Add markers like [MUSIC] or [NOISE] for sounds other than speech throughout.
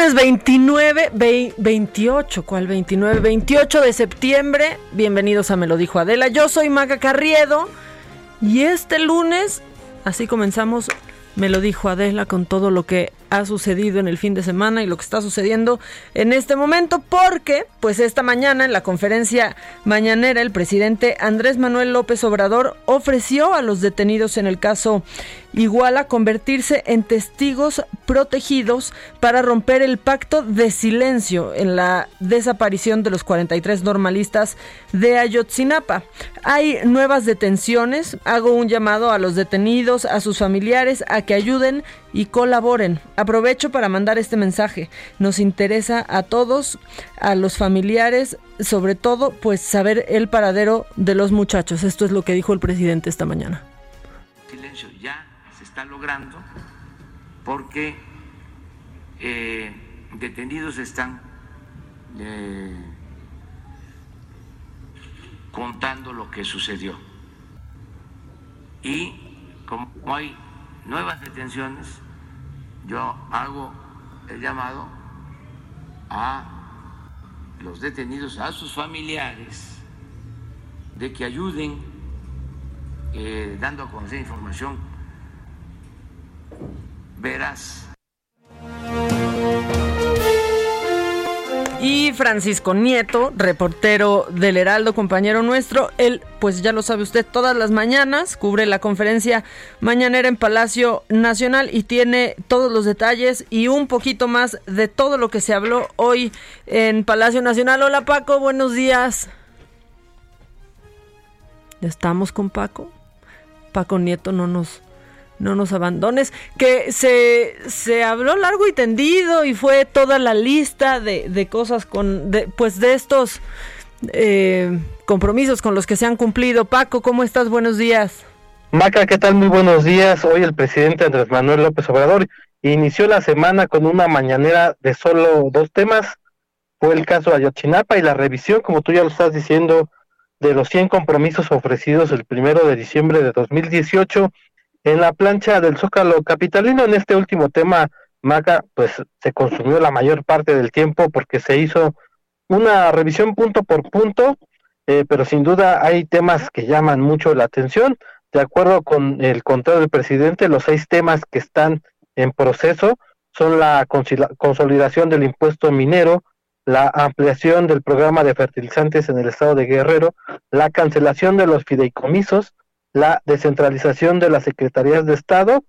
Lunes 29, 28, ¿cuál 29? 28 de septiembre. Bienvenidos a Me lo dijo Adela. Yo soy Maga Carriedo y este lunes, así comenzamos, Me lo dijo Adela con todo lo que ha sucedido en el fin de semana y lo que está sucediendo en este momento, porque pues esta mañana en la conferencia mañanera el presidente Andrés Manuel López Obrador ofreció a los detenidos en el caso Iguala convertirse en testigos protegidos para romper el pacto de silencio en la desaparición de los 43 normalistas de Ayotzinapa. Hay nuevas detenciones, hago un llamado a los detenidos, a sus familiares, a que ayuden y colaboren. Aprovecho para mandar este mensaje. Nos interesa a todos, a los familiares, sobre todo, pues saber el paradero de los muchachos. Esto es lo que dijo el presidente esta mañana. Logrando porque eh, detenidos están eh, contando lo que sucedió. Y como hay nuevas detenciones, yo hago el llamado a los detenidos, a sus familiares, de que ayuden eh, dando a conocer información veraz. Y Francisco Nieto, reportero del Heraldo, compañero nuestro, él, pues ya lo sabe usted, todas las mañanas cubre la conferencia mañanera en Palacio Nacional y tiene todos los detalles y un poquito más de todo lo que se habló hoy en Palacio Nacional. Hola Paco, buenos días. ¿Ya estamos con Paco? Paco Nieto no nos no nos abandones, que se, se habló largo y tendido y fue toda la lista de, de cosas con, de, pues de estos eh, compromisos con los que se han cumplido. Paco, ¿cómo estás? Buenos días. Maca, ¿qué tal? Muy buenos días. Hoy el presidente Andrés Manuel López Obrador inició la semana con una mañanera de solo dos temas. Fue el caso de Ayotzinapa y la revisión, como tú ya lo estás diciendo, de los 100 compromisos ofrecidos el primero de diciembre de 2018 en la plancha del Zócalo Capitalino, en este último tema, Maca, pues se consumió la mayor parte del tiempo porque se hizo una revisión punto por punto, eh, pero sin duda hay temas que llaman mucho la atención. De acuerdo con el conteo del presidente, los seis temas que están en proceso son la consolidación del impuesto minero, la ampliación del programa de fertilizantes en el estado de Guerrero, la cancelación de los fideicomisos, la descentralización de las secretarías de Estado,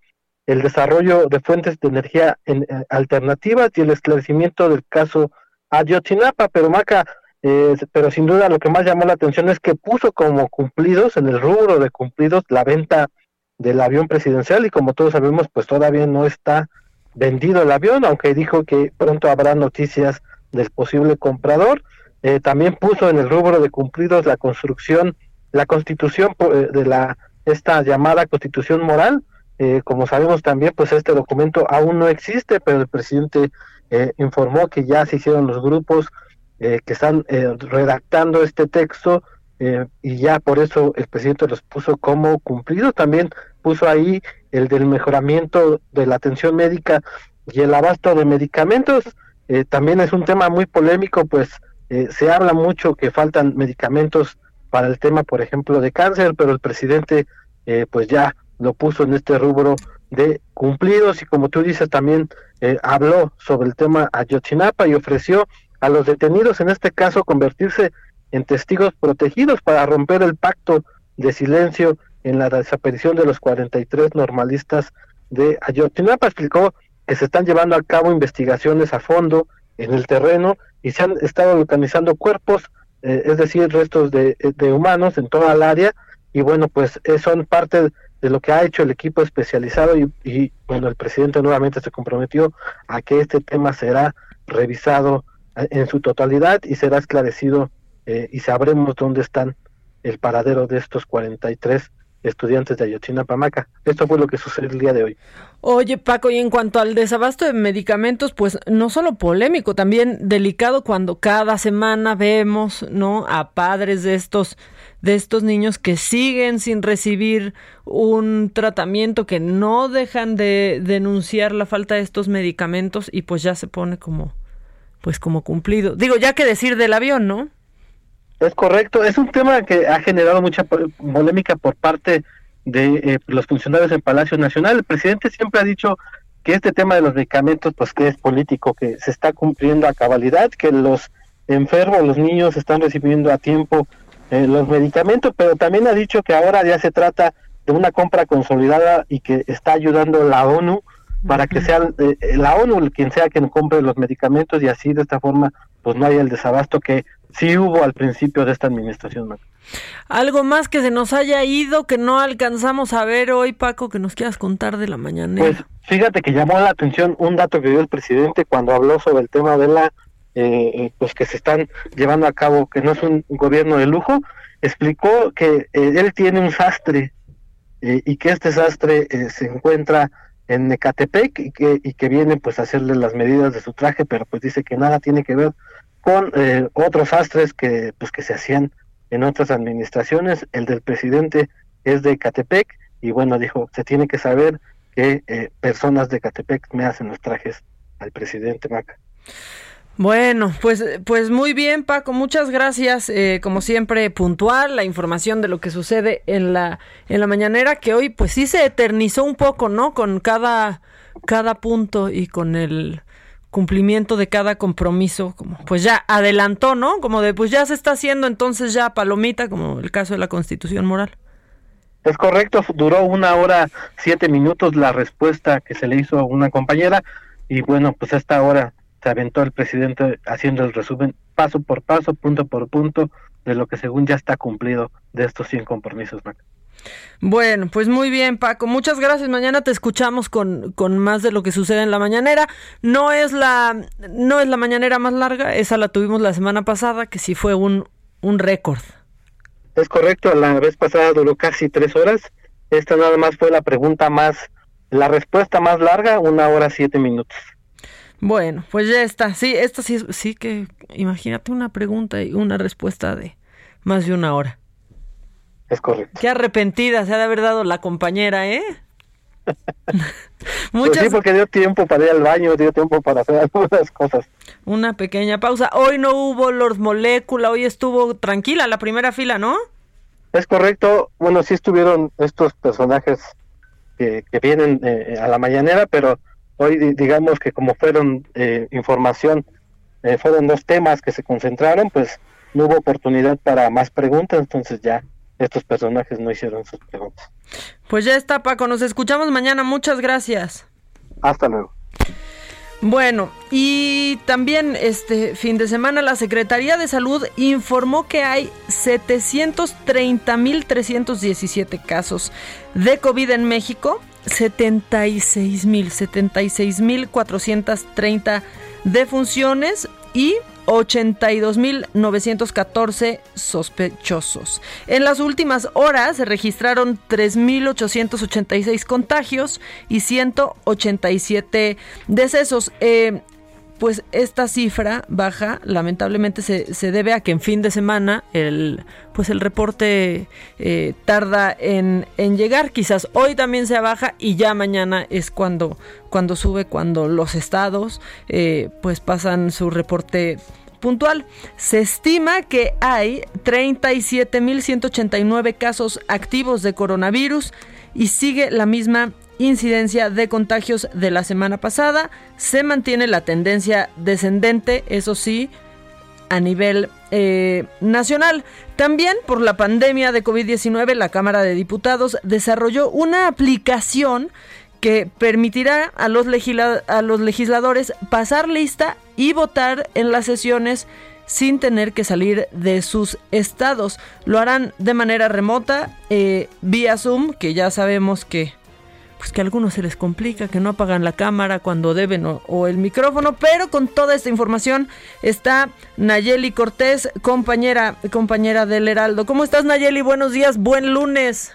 el desarrollo de fuentes de energía en, eh, alternativas y el esclarecimiento del caso Ayotzinapa, pero Maca, eh, pero sin duda lo que más llamó la atención es que puso como cumplidos en el rubro de cumplidos la venta del avión presidencial y como todos sabemos pues todavía no está vendido el avión, aunque dijo que pronto habrá noticias del posible comprador. Eh, también puso en el rubro de cumplidos la construcción la constitución eh, de la esta llamada constitución moral eh, como sabemos también pues este documento aún no existe pero el presidente eh, informó que ya se hicieron los grupos que están redactando este texto y ya por eso el presidente los puso como cumplidos. También puso ahí el del mejoramiento de la atención médica y el abasto de medicamentos. también es un tema muy polémico, pues se habla mucho que faltan medicamentos para el tema, por ejemplo, de cáncer, pero el presidente pues ya lo puso en este rubro de cumplidos y como tú dices también eh, habló sobre el tema Ayotzinapa y ofreció a los detenidos en este caso convertirse en testigos protegidos para romper el pacto de silencio en la desaparición de los 43 normalistas de Ayotzinapa. Explicó que se están llevando a cabo investigaciones a fondo en el terreno y se han estado localizando cuerpos, eh, es decir, restos de, de, humanos en toda el área y bueno, pues eh, son parte de lo que ha hecho el equipo especializado y, bueno, el presidente nuevamente se comprometió a que este tema será revisado eh, en su totalidad y será esclarecido eh, y sabremos dónde están el paradero de estos 43 estudiantes de Ayotzinapa Maca. Esto fue lo que sucedió el día de hoy. Oye, Paco, y en cuanto al desabasto de medicamentos, pues no solo polémico, también delicado cuando cada semana vemos, ¿no? A padres de estos de estos niños que siguen sin recibir un tratamiento, que no dejan de denunciar la falta de estos medicamentos y pues ya se pone como, pues como cumplido. Digo, ya que decir del avión, ¿no? Es correcto, es un tema que ha generado mucha polémica por parte de eh, los funcionarios en Palacio Nacional. El presidente siempre ha dicho que este tema de los medicamentos, pues que es político, que se está cumpliendo a cabalidad, que los enfermos, los niños están recibiendo a tiempo eh, los medicamentos, pero también ha dicho que ahora ya se trata de una compra consolidada y que está ayudando la ONU para que sea eh, la ONU quien sea quien compre los medicamentos y así de esta forma pues no haya el desabasto que sí hubo al principio de esta administración. Algo más que se nos haya ido que no alcanzamos a ver hoy, Paco, que nos quieras contar de la mañana. Pues fíjate que llamó la atención un dato que dio el presidente cuando habló sobre el tema de la eh, pues que se están llevando a cabo, que no es un gobierno de lujo, explicó que eh, él tiene un sastre eh, y que este sastre eh, se encuentra en Ecatepec y que, y que viene pues a hacerle las medidas de su traje, pero pues dice que nada tiene que ver con otros sastres que pues que se hacían en otras administraciones. El del presidente es de Ecatepec y bueno, dijo, se tiene que saber que personas de Ecatepec me hacen los trajes al presidente Maca. Bueno, pues, pues muy bien, Paco, muchas gracias. Eh, como siempre, puntual la información de lo que sucede en la, en la mañanera, que hoy pues sí se eternizó un poco, ¿no? Con cada, cada punto y con el cumplimiento de cada compromiso, como pues ya adelantó, ¿no? Como de pues ya se está haciendo entonces ya palomita, como el caso de la constitución moral. Es correcto, duró una hora siete minutos la respuesta que se le hizo a una compañera y bueno, pues esta hora se aventó el presidente haciendo el resumen paso por paso, punto por punto, de lo que según ya está cumplido de estos 100 compromisos. Bueno, pues muy bien, Paco. Muchas gracias. Mañana te escuchamos con, con más de lo que sucede en la mañanera. No es la, no es la mañanera más larga, esa la tuvimos la semana pasada, que sí fue un, un récord. Es correcto, la vez pasada duró casi tres horas. Esta nada más fue la pregunta más, la respuesta más larga, una hora siete minutos. Bueno, pues ya está. Sí, esto sí, sí que imagínate una pregunta y una respuesta de más de una hora. Es correcto. Qué arrepentida se ha de haber dado la compañera, ¿eh? [LAUGHS] Muchas... Pues sí, porque dio tiempo para ir al baño, dio tiempo para hacer algunas cosas. Una pequeña pausa. Hoy no hubo Lord Molécula, hoy estuvo tranquila la primera fila, ¿no? Es correcto. Bueno, sí estuvieron estos personajes que, que vienen eh, a la mañanera, pero Hoy digamos que como fueron eh, información, eh, fueron dos temas que se concentraron, pues no hubo oportunidad para más preguntas, entonces ya estos personajes no hicieron sus preguntas. Pues ya está, Paco, nos escuchamos mañana, muchas gracias. Hasta luego. Bueno, y también este fin de semana la Secretaría de Salud informó que hay 730.317 casos de COVID en México 76 mil, 76 mil 430 defunciones y 82.914 sospechosos. En las últimas horas se registraron 3.886 contagios y 187 decesos. Eh, pues esta cifra baja, lamentablemente se, se debe a que en fin de semana el, pues el reporte eh, tarda en, en, llegar. Quizás hoy también sea baja y ya mañana es cuando, cuando sube, cuando los estados eh, pues pasan su reporte puntual. Se estima que hay 37.189 casos activos de coronavirus y sigue la misma incidencia de contagios de la semana pasada. Se mantiene la tendencia descendente, eso sí, a nivel eh, nacional. También por la pandemia de COVID-19, la Cámara de Diputados desarrolló una aplicación que permitirá a los, a los legisladores pasar lista y votar en las sesiones sin tener que salir de sus estados. Lo harán de manera remota, eh, vía Zoom, que ya sabemos que pues que a algunos se les complica, que no apagan la cámara cuando deben o, el micrófono, pero con toda esta información está Nayeli Cortés, compañera, compañera del Heraldo. ¿Cómo estás Nayeli? Buenos días, buen lunes.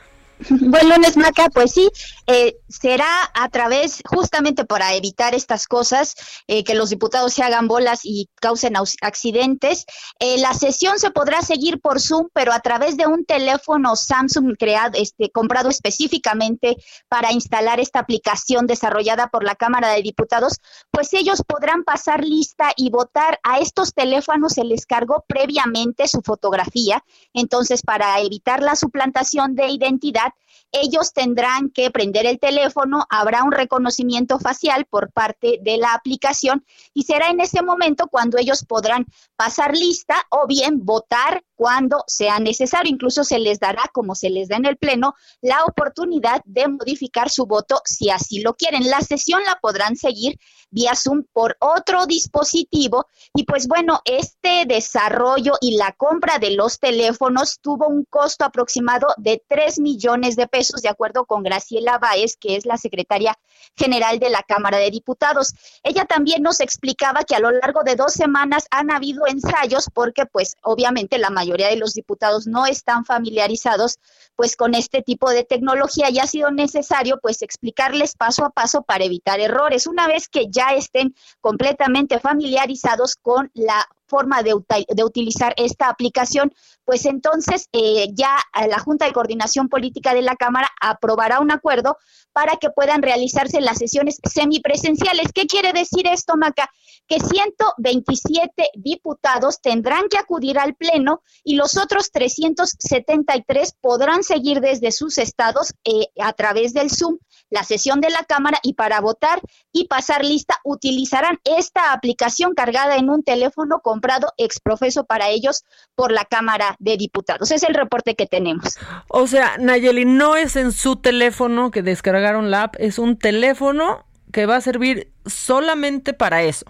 Buen lunes, Maca. Pues sí, eh, será a través, justamente para evitar estas cosas, eh, que los diputados se hagan bolas y causen accidentes. Eh, la sesión se podrá seguir por Zoom, pero a través de un teléfono Samsung creado, este, comprado específicamente para instalar esta aplicación desarrollada por la Cámara de Diputados, pues ellos podrán pasar lista y votar. A estos teléfonos se les cargó previamente su fotografía, entonces para evitar la suplantación de identidad, ellos tendrán que prender el teléfono, habrá un reconocimiento facial por parte de la aplicación y será en ese momento cuando ellos podrán pasar lista o bien votar cuando sea necesario. Incluso se les dará, como se les da en el Pleno, la oportunidad de modificar su voto si así lo quieren. La sesión la podrán seguir vía Zoom por otro dispositivo y pues bueno, este desarrollo y la compra de los teléfonos tuvo un costo aproximado de 3 millones de pesos, de acuerdo con Graciela Báez, que es la secretaria general de la Cámara de Diputados. Ella también nos explicaba que a lo largo de dos semanas han habido ensayos porque pues obviamente la mayoría mayoría de los diputados no están familiarizados pues con este tipo de tecnología y ha sido necesario pues explicarles paso a paso para evitar errores. Una vez que ya estén completamente familiarizados con la forma de, de, utilizar esta aplicación, pues entonces eh, ya la Junta de Coordinación Política de la Cámara aprobará un acuerdo para que puedan realizarse las sesiones semipresenciales. ¿Qué quiere decir esto, Maca? Que 127 diputados tendrán que acudir al Pleno y los otros 373 podrán seguir desde sus estados eh, a través del Zoom la sesión de la Cámara y para votar y pasar lista utilizarán esta aplicación cargada en un teléfono comprado exprofeso para ellos por la Cámara de Diputados. Es el reporte que tenemos. O sea, Nayeli, no es en su teléfono que descargaron la app, es un teléfono que va a servir solamente para eso.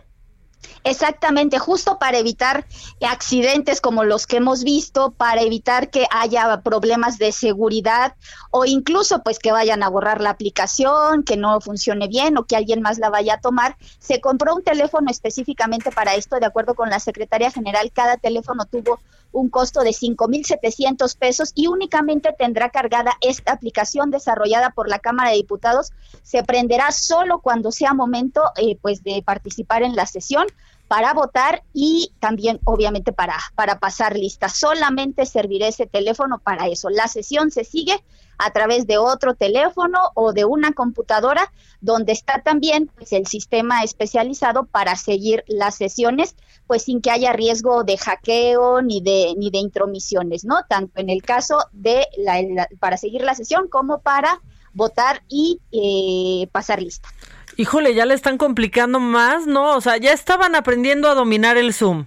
Exactamente, justo para evitar accidentes como los que hemos visto, para evitar que haya problemas de seguridad o incluso pues que vayan a borrar la aplicación, que no funcione bien o que alguien más la vaya a tomar. Se compró un teléfono específicamente para esto, de acuerdo con la Secretaría General, cada teléfono tuvo un costo de 5.700 pesos y únicamente tendrá cargada esta aplicación desarrollada por la Cámara de Diputados. Se prenderá solo cuando sea momento eh, pues de participar en la sesión para votar y también obviamente para, para pasar lista. Solamente servirá ese teléfono para eso. La sesión se sigue a través de otro teléfono o de una computadora donde está también pues, el sistema especializado para seguir las sesiones pues sin que haya riesgo de hackeo ni de ni de intromisiones, ¿no? Tanto en el caso de la, para seguir la sesión como para votar y eh, pasar lista híjole, ya le están complicando más, ¿no? O sea, ya estaban aprendiendo a dominar el Zoom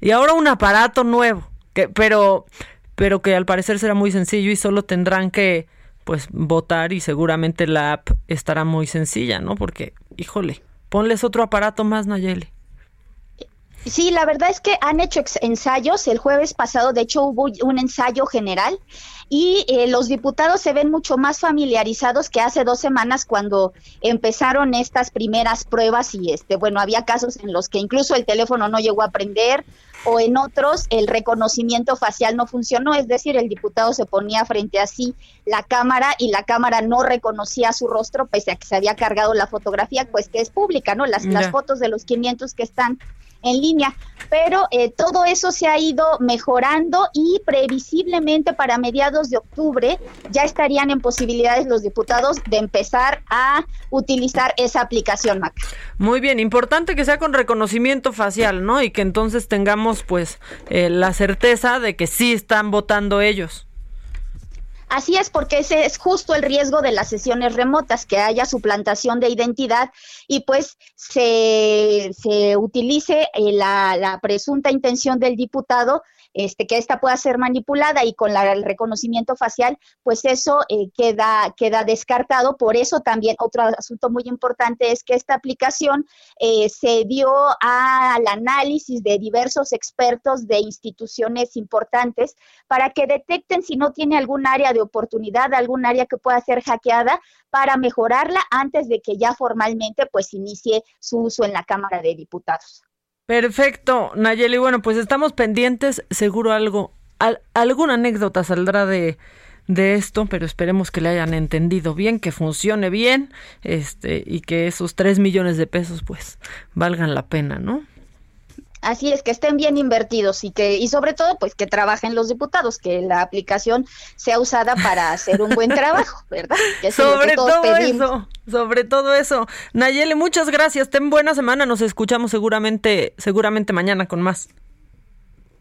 y ahora un aparato nuevo, que, pero, pero que al parecer será muy sencillo y solo tendrán que, pues, votar y seguramente la app estará muy sencilla, ¿no? Porque, híjole, ponles otro aparato más, Nayeli. Sí, la verdad es que han hecho ensayos. El jueves pasado, de hecho, hubo un ensayo general y eh, los diputados se ven mucho más familiarizados que hace dos semanas cuando empezaron estas primeras pruebas y este bueno había casos en los que incluso el teléfono no llegó a prender o en otros el reconocimiento facial no funcionó, es decir, el diputado se ponía frente a sí la cámara y la cámara no reconocía su rostro pese a que se había cargado la fotografía, pues que es pública, ¿no? Las, las fotos de los 500 que están en línea, pero eh, todo eso se ha ido mejorando y previsiblemente para mediados de octubre ya estarían en posibilidades los diputados de empezar a utilizar esa aplicación Mac. Muy bien, importante que sea con reconocimiento facial, ¿no? Y que entonces tengamos pues eh, la certeza de que sí están votando ellos. Así es, porque ese es justo el riesgo de las sesiones remotas, que haya suplantación de identidad y pues se, se utilice eh, la, la presunta intención del diputado este, que esta pueda ser manipulada y con el reconocimiento facial, pues eso eh, queda, queda descartado. Por eso también otro asunto muy importante es que esta aplicación eh, se dio al análisis de diversos expertos de instituciones importantes para que detecten si no tiene algún área de oportunidad, algún área que pueda ser hackeada para mejorarla antes de que ya formalmente pues inicie su uso en la Cámara de Diputados. Perfecto, Nayeli. Bueno, pues estamos pendientes. Seguro algo, alguna anécdota saldrá de, de esto, pero esperemos que le hayan entendido bien, que funcione bien, este, y que esos tres millones de pesos, pues, valgan la pena, ¿no? Así es, que estén bien invertidos y que y sobre todo pues que trabajen los diputados, que la aplicación sea usada para hacer un buen trabajo, [LAUGHS] ¿verdad? sobre todo eso, sobre todo eso. Nayeli, muchas gracias. Ten buena semana, nos escuchamos seguramente seguramente mañana con más.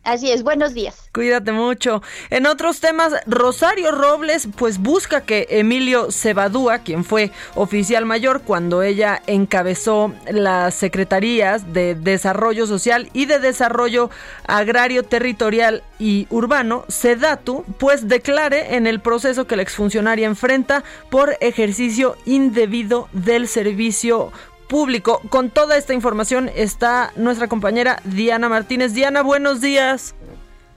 Así es, buenos días. Cuídate mucho. En otros temas, Rosario Robles pues busca que Emilio Cebadúa, quien fue oficial mayor cuando ella encabezó las secretarías de Desarrollo Social y de Desarrollo Agrario Territorial y Urbano, SEDATU, pues declare en el proceso que la exfuncionaria enfrenta por ejercicio indebido del servicio público. Con toda esta información está nuestra compañera Diana Martínez. Diana, buenos días.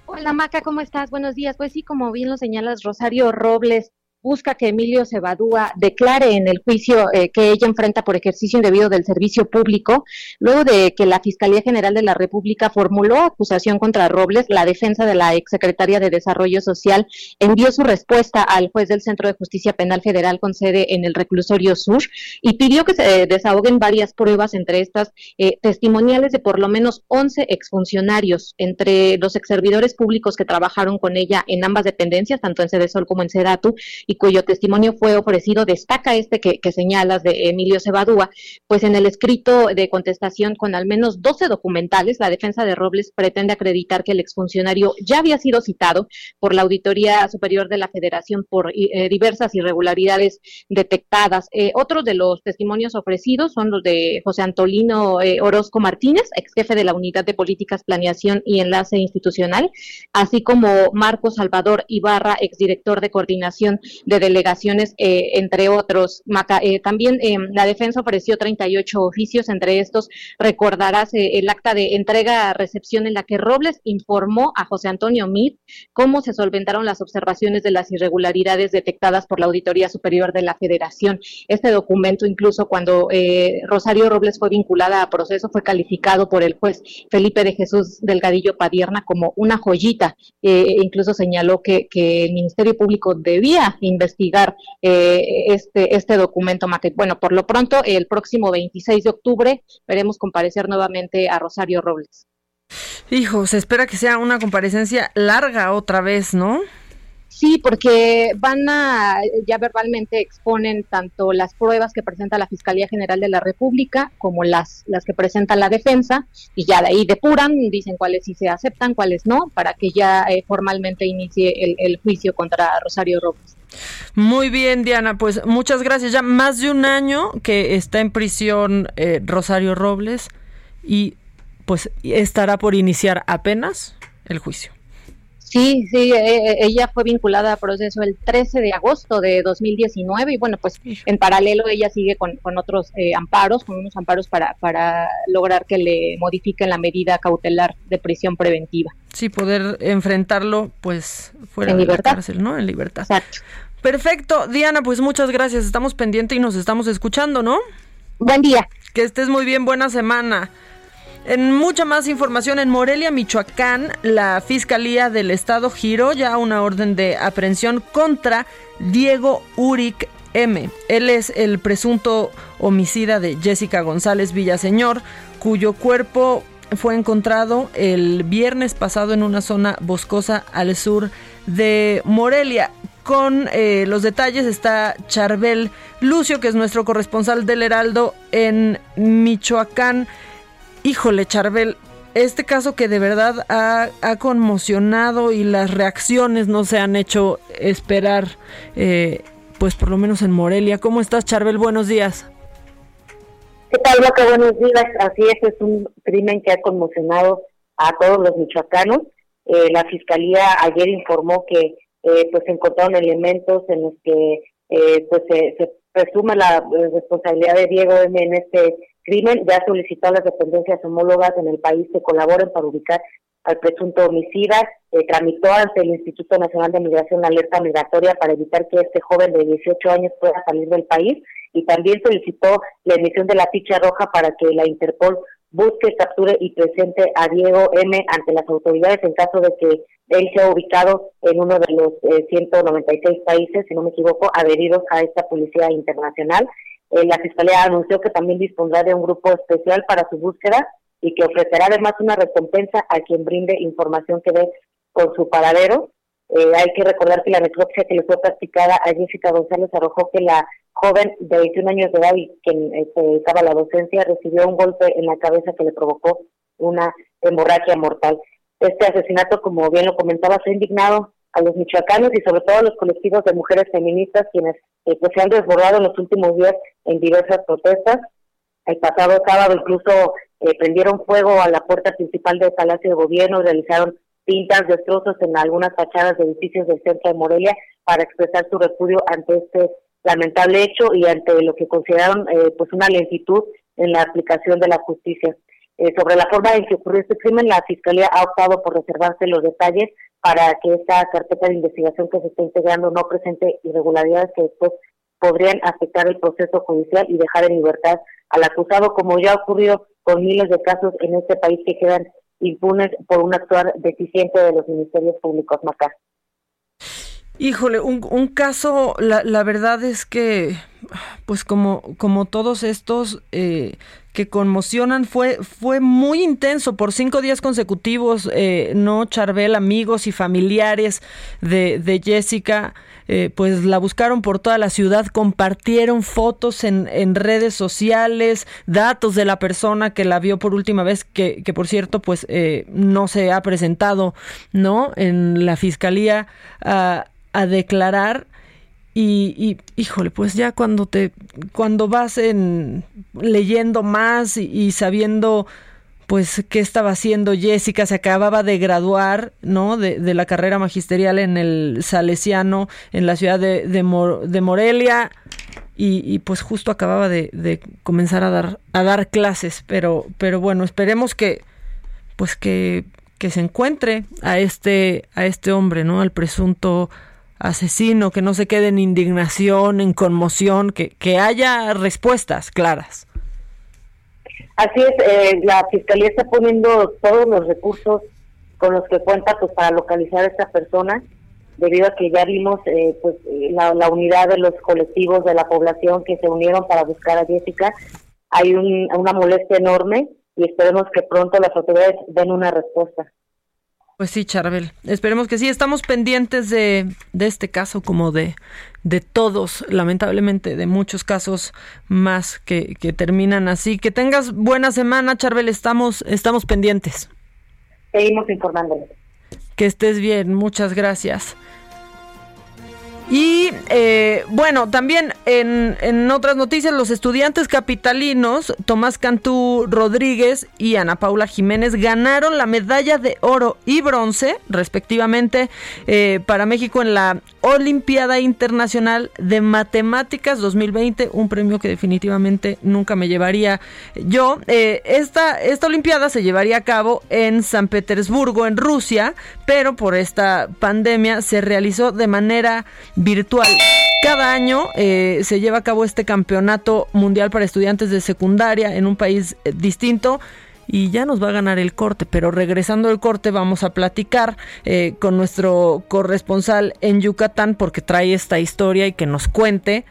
Hola Maca, ¿cómo estás? Buenos días. Pues sí, como bien lo señalas, Rosario Robles busca que Emilio Cebadúa declare en el juicio eh, que ella enfrenta por ejercicio indebido del servicio público, luego de que la Fiscalía General de la República formuló acusación contra Robles, la defensa de la exsecretaria de Desarrollo Social envió su respuesta al juez del Centro de Justicia Penal Federal con sede en el reclusorio sur y pidió que se desahoguen varias pruebas, entre estas eh, testimoniales de por lo menos 11 exfuncionarios, entre los exservidores públicos que trabajaron con ella en ambas dependencias, tanto en Sol como en Sedatu, y cuyo testimonio fue ofrecido, destaca este que, señalas de Emilio Cebadúa, pues en el escrito de contestación con al menos 12 documentales, la defensa de Robles pretende acreditar que el exfuncionario ya había sido citado por la Auditoría Superior de la Federación por eh, diversas irregularidades detectadas. Eh, otros de los testimonios ofrecidos son los de José Antolino eh, Orozco Martínez, ex jefe de la Unidad de Políticas, Planeación y Enlace Institucional, así como Marco Salvador Ibarra, exdirector de Coordinación de delegaciones, eh, entre otros. Eh, también eh, la defensa ofreció 38 oficios, entre estos recordarás el acta de entrega-recepción en la que Robles informó a José Antonio Mit cómo se solventaron las observaciones de las irregularidades detectadas por la Auditoría Superior de la Federación. Este documento, incluso cuando Rosario Robles fue vinculada a proceso, fue calificado por el juez Felipe de Jesús Delgadillo Padierna como una joyita. incluso señaló que, que el Ministerio Público debía investigar eh, este, este documento Bueno, por lo pronto, el próximo 26 de octubre veremos comparecer nuevamente a Rosario Robles. Hijo, se espera que sea una comparecencia larga otra vez, ¿no? Sí, porque van a, ya verbalmente exponen tanto las pruebas que presenta la Fiscalía General de la República como las, las que presenta la defensa y ya de ahí depuran, dicen cuáles sí se aceptan, cuáles no, para que ya eh, formalmente inicie el, el juicio contra Rosario Robles. Muy bien, Diana, pues muchas gracias. Ya más de un año que está en prisión eh, Rosario Robles y pues estará por iniciar apenas el juicio. Sí, sí, e, e, ella fue vinculada a proceso el 13 de agosto de 2019 y bueno, pues en paralelo ella sigue con, otros eh, amparos, con unos amparos para, para lograr que le modifiquen la medida cautelar de prisión preventiva. Sí, poder enfrentarlo pues fuera de la cárcel, ¿no? En libertad. Exacto. Perfecto, Diana, pues muchas gracias, estamos pendientes y nos estamos escuchando, ¿no? Buen día. Que estés muy bien, buena semana. En mucha más información, en Morelia, Michoacán, la Fiscalía del Estado giró ya una orden de aprehensión contra Diego Uric M. Él es el presunto homicida de Jessica González Villaseñor, cuyo cuerpo fue encontrado el viernes pasado en una zona boscosa al sur de Morelia. Con eh, los detalles está Charbel Lucio, que es nuestro corresponsal del Heraldo en Michoacán. Híjole, Charbel, este caso que de verdad ha, conmocionado y las reacciones no se han hecho esperar, eh, pues por lo menos en Morelia. ¿Cómo estás, Charbel? Buenos días. ¿Qué tal, Boca? Buenos días. Así es, es un crimen que ha conmocionado a todos los michoacanos. Eh, la fiscalía ayer informó que eh, pues encontraron elementos en los que eh, pues se, se presume la responsabilidad de Diego M en este crimen, ya solicitó a las dependencias homólogas en el país que colaboren para ubicar al presunto homicida, eh, tramitó ante el Instituto Nacional de Migración la alerta migratoria para evitar que este joven de 18 años pueda salir del país y también solicitó la emisión de la ficha roja para que la Interpol busque, capture y presente a Diego M ante las autoridades en caso de que él sea ubicado en uno de los 196 eh, países, si no me equivoco, adheridos a esta policía internacional. Eh, la Fiscalía anunció que también dispondrá de un grupo especial para su búsqueda y que ofrecerá además una recompensa a quien brinde información que dé con su paradero. Eh, hay que recordar que la necropsia que le fue practicada a Jessica González arrojó que la joven de 21 años de edad y quien se dedicaba a la docencia recibió un golpe en la cabeza que le provocó una hemorragia mortal. Este asesinato, como bien lo comentaba, ha indignado a los michoacanos y sobre todo a los colectivos de mujeres feministas quienes eh, pues, se han desbordado en los últimos días en diversas protestas. El pasado sábado incluso eh, prendieron fuego a la puerta principal del Palacio de Gobierno realizaron pintas, destrozos en algunas fachadas de edificios del centro de Morelia para expresar su repudio ante este lamentable hecho y ante lo que consideraron eh, pues una lentitud en la aplicación de la justicia. Eh, sobre la forma en que ocurrió este crimen, la Fiscalía ha optado por reservarse los detalles para que esta carpeta de investigación que se está integrando no presente irregularidades que después podrían afectar el proceso judicial y dejar en libertad al acusado, como ya ha ocurrido con miles de casos en este país que quedan impunes por un actuar deficiente de los ministerios públicos, Macá. Híjole, un, caso, la, la, verdad es que, pues como, como todos estos eh, que conmocionan, fue, fue muy intenso por cinco días consecutivos, eh, no Charbel, amigos y familiares de, de Jessica, eh, pues la buscaron por toda la ciudad, compartieron fotos en, en, redes sociales, datos de la persona que la vio por última vez, que, que por cierto, pues no se ha presentado, ¿no? En la fiscalía. Uh, a declarar y, y, híjole, pues ya cuando te, cuando vas en leyendo más y, sabiendo pues qué estaba haciendo Jessica, se acababa de graduar, ¿no? De, la carrera magisterial en el Salesiano, en la ciudad de, de, de Morelia, y, y, pues justo acababa de, de, comenzar a dar, a dar clases, pero, pero bueno, esperemos que, pues que, que se encuentre a este, a este hombre, ¿no? Al presunto asesino, que no se quede en indignación, en conmoción, que, que haya respuestas claras. Así es, eh, la Fiscalía está poniendo todos los recursos con los que cuenta pues para localizar a esta persona, debido a que ya vimos eh, pues la, la, unidad de los colectivos de la población que se unieron para buscar a Jessica. Hay un, una molestia enorme y esperemos que pronto las autoridades den una respuesta. Pues sí, Charbel. Esperemos que sí. Estamos pendientes de, de este caso como de, de todos, lamentablemente, de muchos casos más que, que terminan así. Que tengas buena semana, Charbel. Estamos, estamos pendientes. Seguimos informándoles. Que estés bien. Muchas gracias. Y eh, bueno, también en, en, otras noticias, los estudiantes capitalinos, Tomás Cantú Rodríguez y Ana Paula Jiménez, ganaron la medalla de oro y bronce, respectivamente, eh, para México en la Olimpiada Internacional de Matemáticas 2020, un premio que definitivamente nunca me llevaría yo. Eh, esta, esta Olimpiada se llevaría a cabo en San Petersburgo, en Rusia, pero por esta pandemia se realizó de manera virtual. Cada año eh, se lleva a cabo este campeonato mundial para estudiantes de secundaria en un país eh, distinto y ya nos va a ganar el corte, pero regresando al corte vamos a platicar eh, con nuestro corresponsal en Yucatán porque trae esta historia y que nos cuente,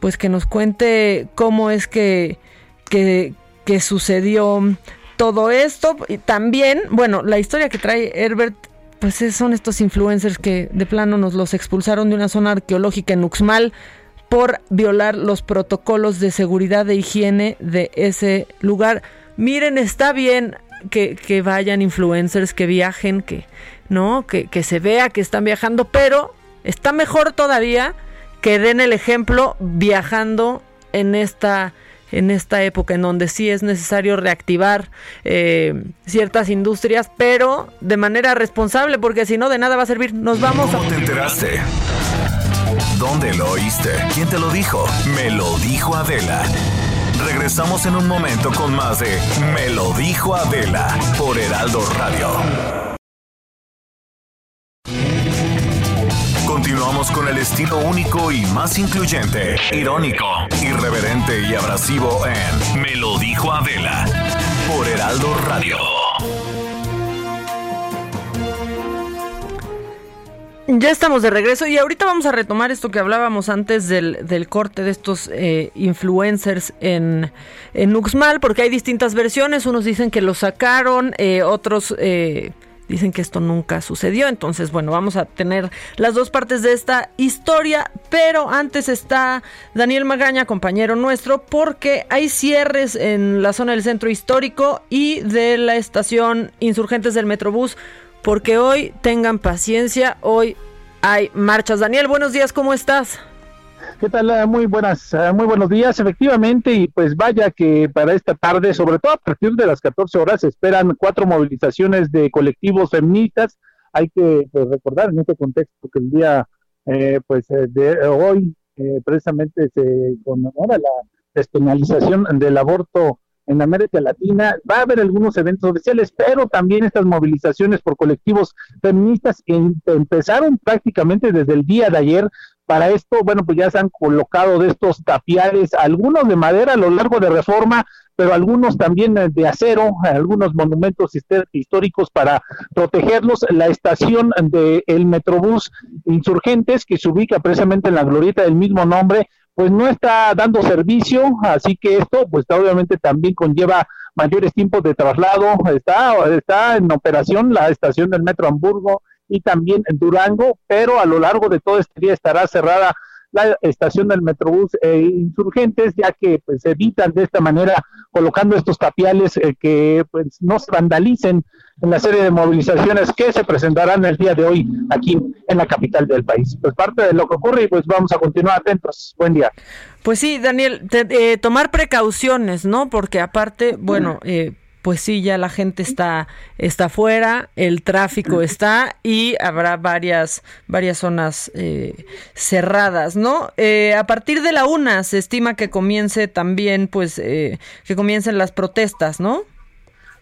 pues que nos cuente cómo es que, que, que sucedió todo esto. Y también, bueno, la historia que trae Herbert pues son estos influencers que de plano nos los expulsaron de una zona arqueológica en Uxmal por violar los protocolos de seguridad e higiene de ese lugar. Miren, está bien que, vayan influencers, que viajen, que no, que, que se vea que están viajando, pero está mejor todavía que den el ejemplo viajando en esta en esta época en donde sí es necesario reactivar eh, ciertas industrias, pero de manera responsable, porque si no, de nada va a servir. Nos vamos ¿Cómo te enteraste? ¿Dónde lo oíste? ¿Quién te lo dijo? Me lo dijo Adela. Regresamos en un momento con más de Me lo dijo Adela por Heraldo Radio. Con el estilo único y más incluyente, irónico, irreverente y abrasivo en Me lo dijo Adela por Heraldo Radio. Ya estamos de regreso y ahorita vamos a retomar esto que hablábamos antes del, corte de estos eh, influencers en, en Uxmal, porque hay distintas versiones. Unos dicen que lo sacaron, eh, otros eh, Dicen que esto nunca sucedió, entonces bueno, vamos a tener las dos partes de esta historia, pero antes está Daniel Magaña, compañero nuestro, porque hay cierres en la zona del centro histórico y de la estación Insurgentes del Metrobús, porque hoy tengan paciencia, hoy hay marchas. Daniel, buenos días, ¿cómo estás? ¿Qué tal? Ah, muy buenas, ah, muy buenos días, efectivamente, y pues vaya que para esta tarde, sobre todo a partir de las 14 horas, se esperan cuatro movilizaciones de colectivos feministas. Hay que pues, recordar en este contexto que el día eh, pues eh, de hoy eh, precisamente se conmemora la despenalización del aborto en América Latina. Va a haber algunos eventos oficiales, pero también estas movilizaciones por colectivos feministas empezaron prácticamente desde el día de ayer. Para esto, bueno, pues ya se han colocado de estos tapiales, algunos de madera a lo largo de reforma, pero algunos también de acero, algunos monumentos históricos para protegerlos. La estación del el Metrobús Insurgentes, que se ubica precisamente en la glorieta del mismo nombre, pues no está dando servicio, así que esto pues obviamente también conlleva mayores tiempos de traslado, está, está en operación la estación del Metro Hamburgo y también en Durango, pero a lo largo de todo este día estará cerrada la estación del Metrobús eh, Insurgentes, ya que pues evitan de esta manera colocando estos tapiales eh, que pues no se vandalicen en la serie de movilizaciones que se presentarán el día de hoy aquí en la capital del país. Pues parte de lo que ocurre y pues vamos a continuar atentos. Buen día. Pues sí, Daniel, eh, tomar precauciones, ¿no? Porque aparte, bueno, eh, pues sí, ya la gente está, está fuera, el tráfico está y habrá varias, varias zonas eh, cerradas, ¿no? Eh, a partir de la una se estima que comience también, pues, eh, que comiencen las protestas, ¿no?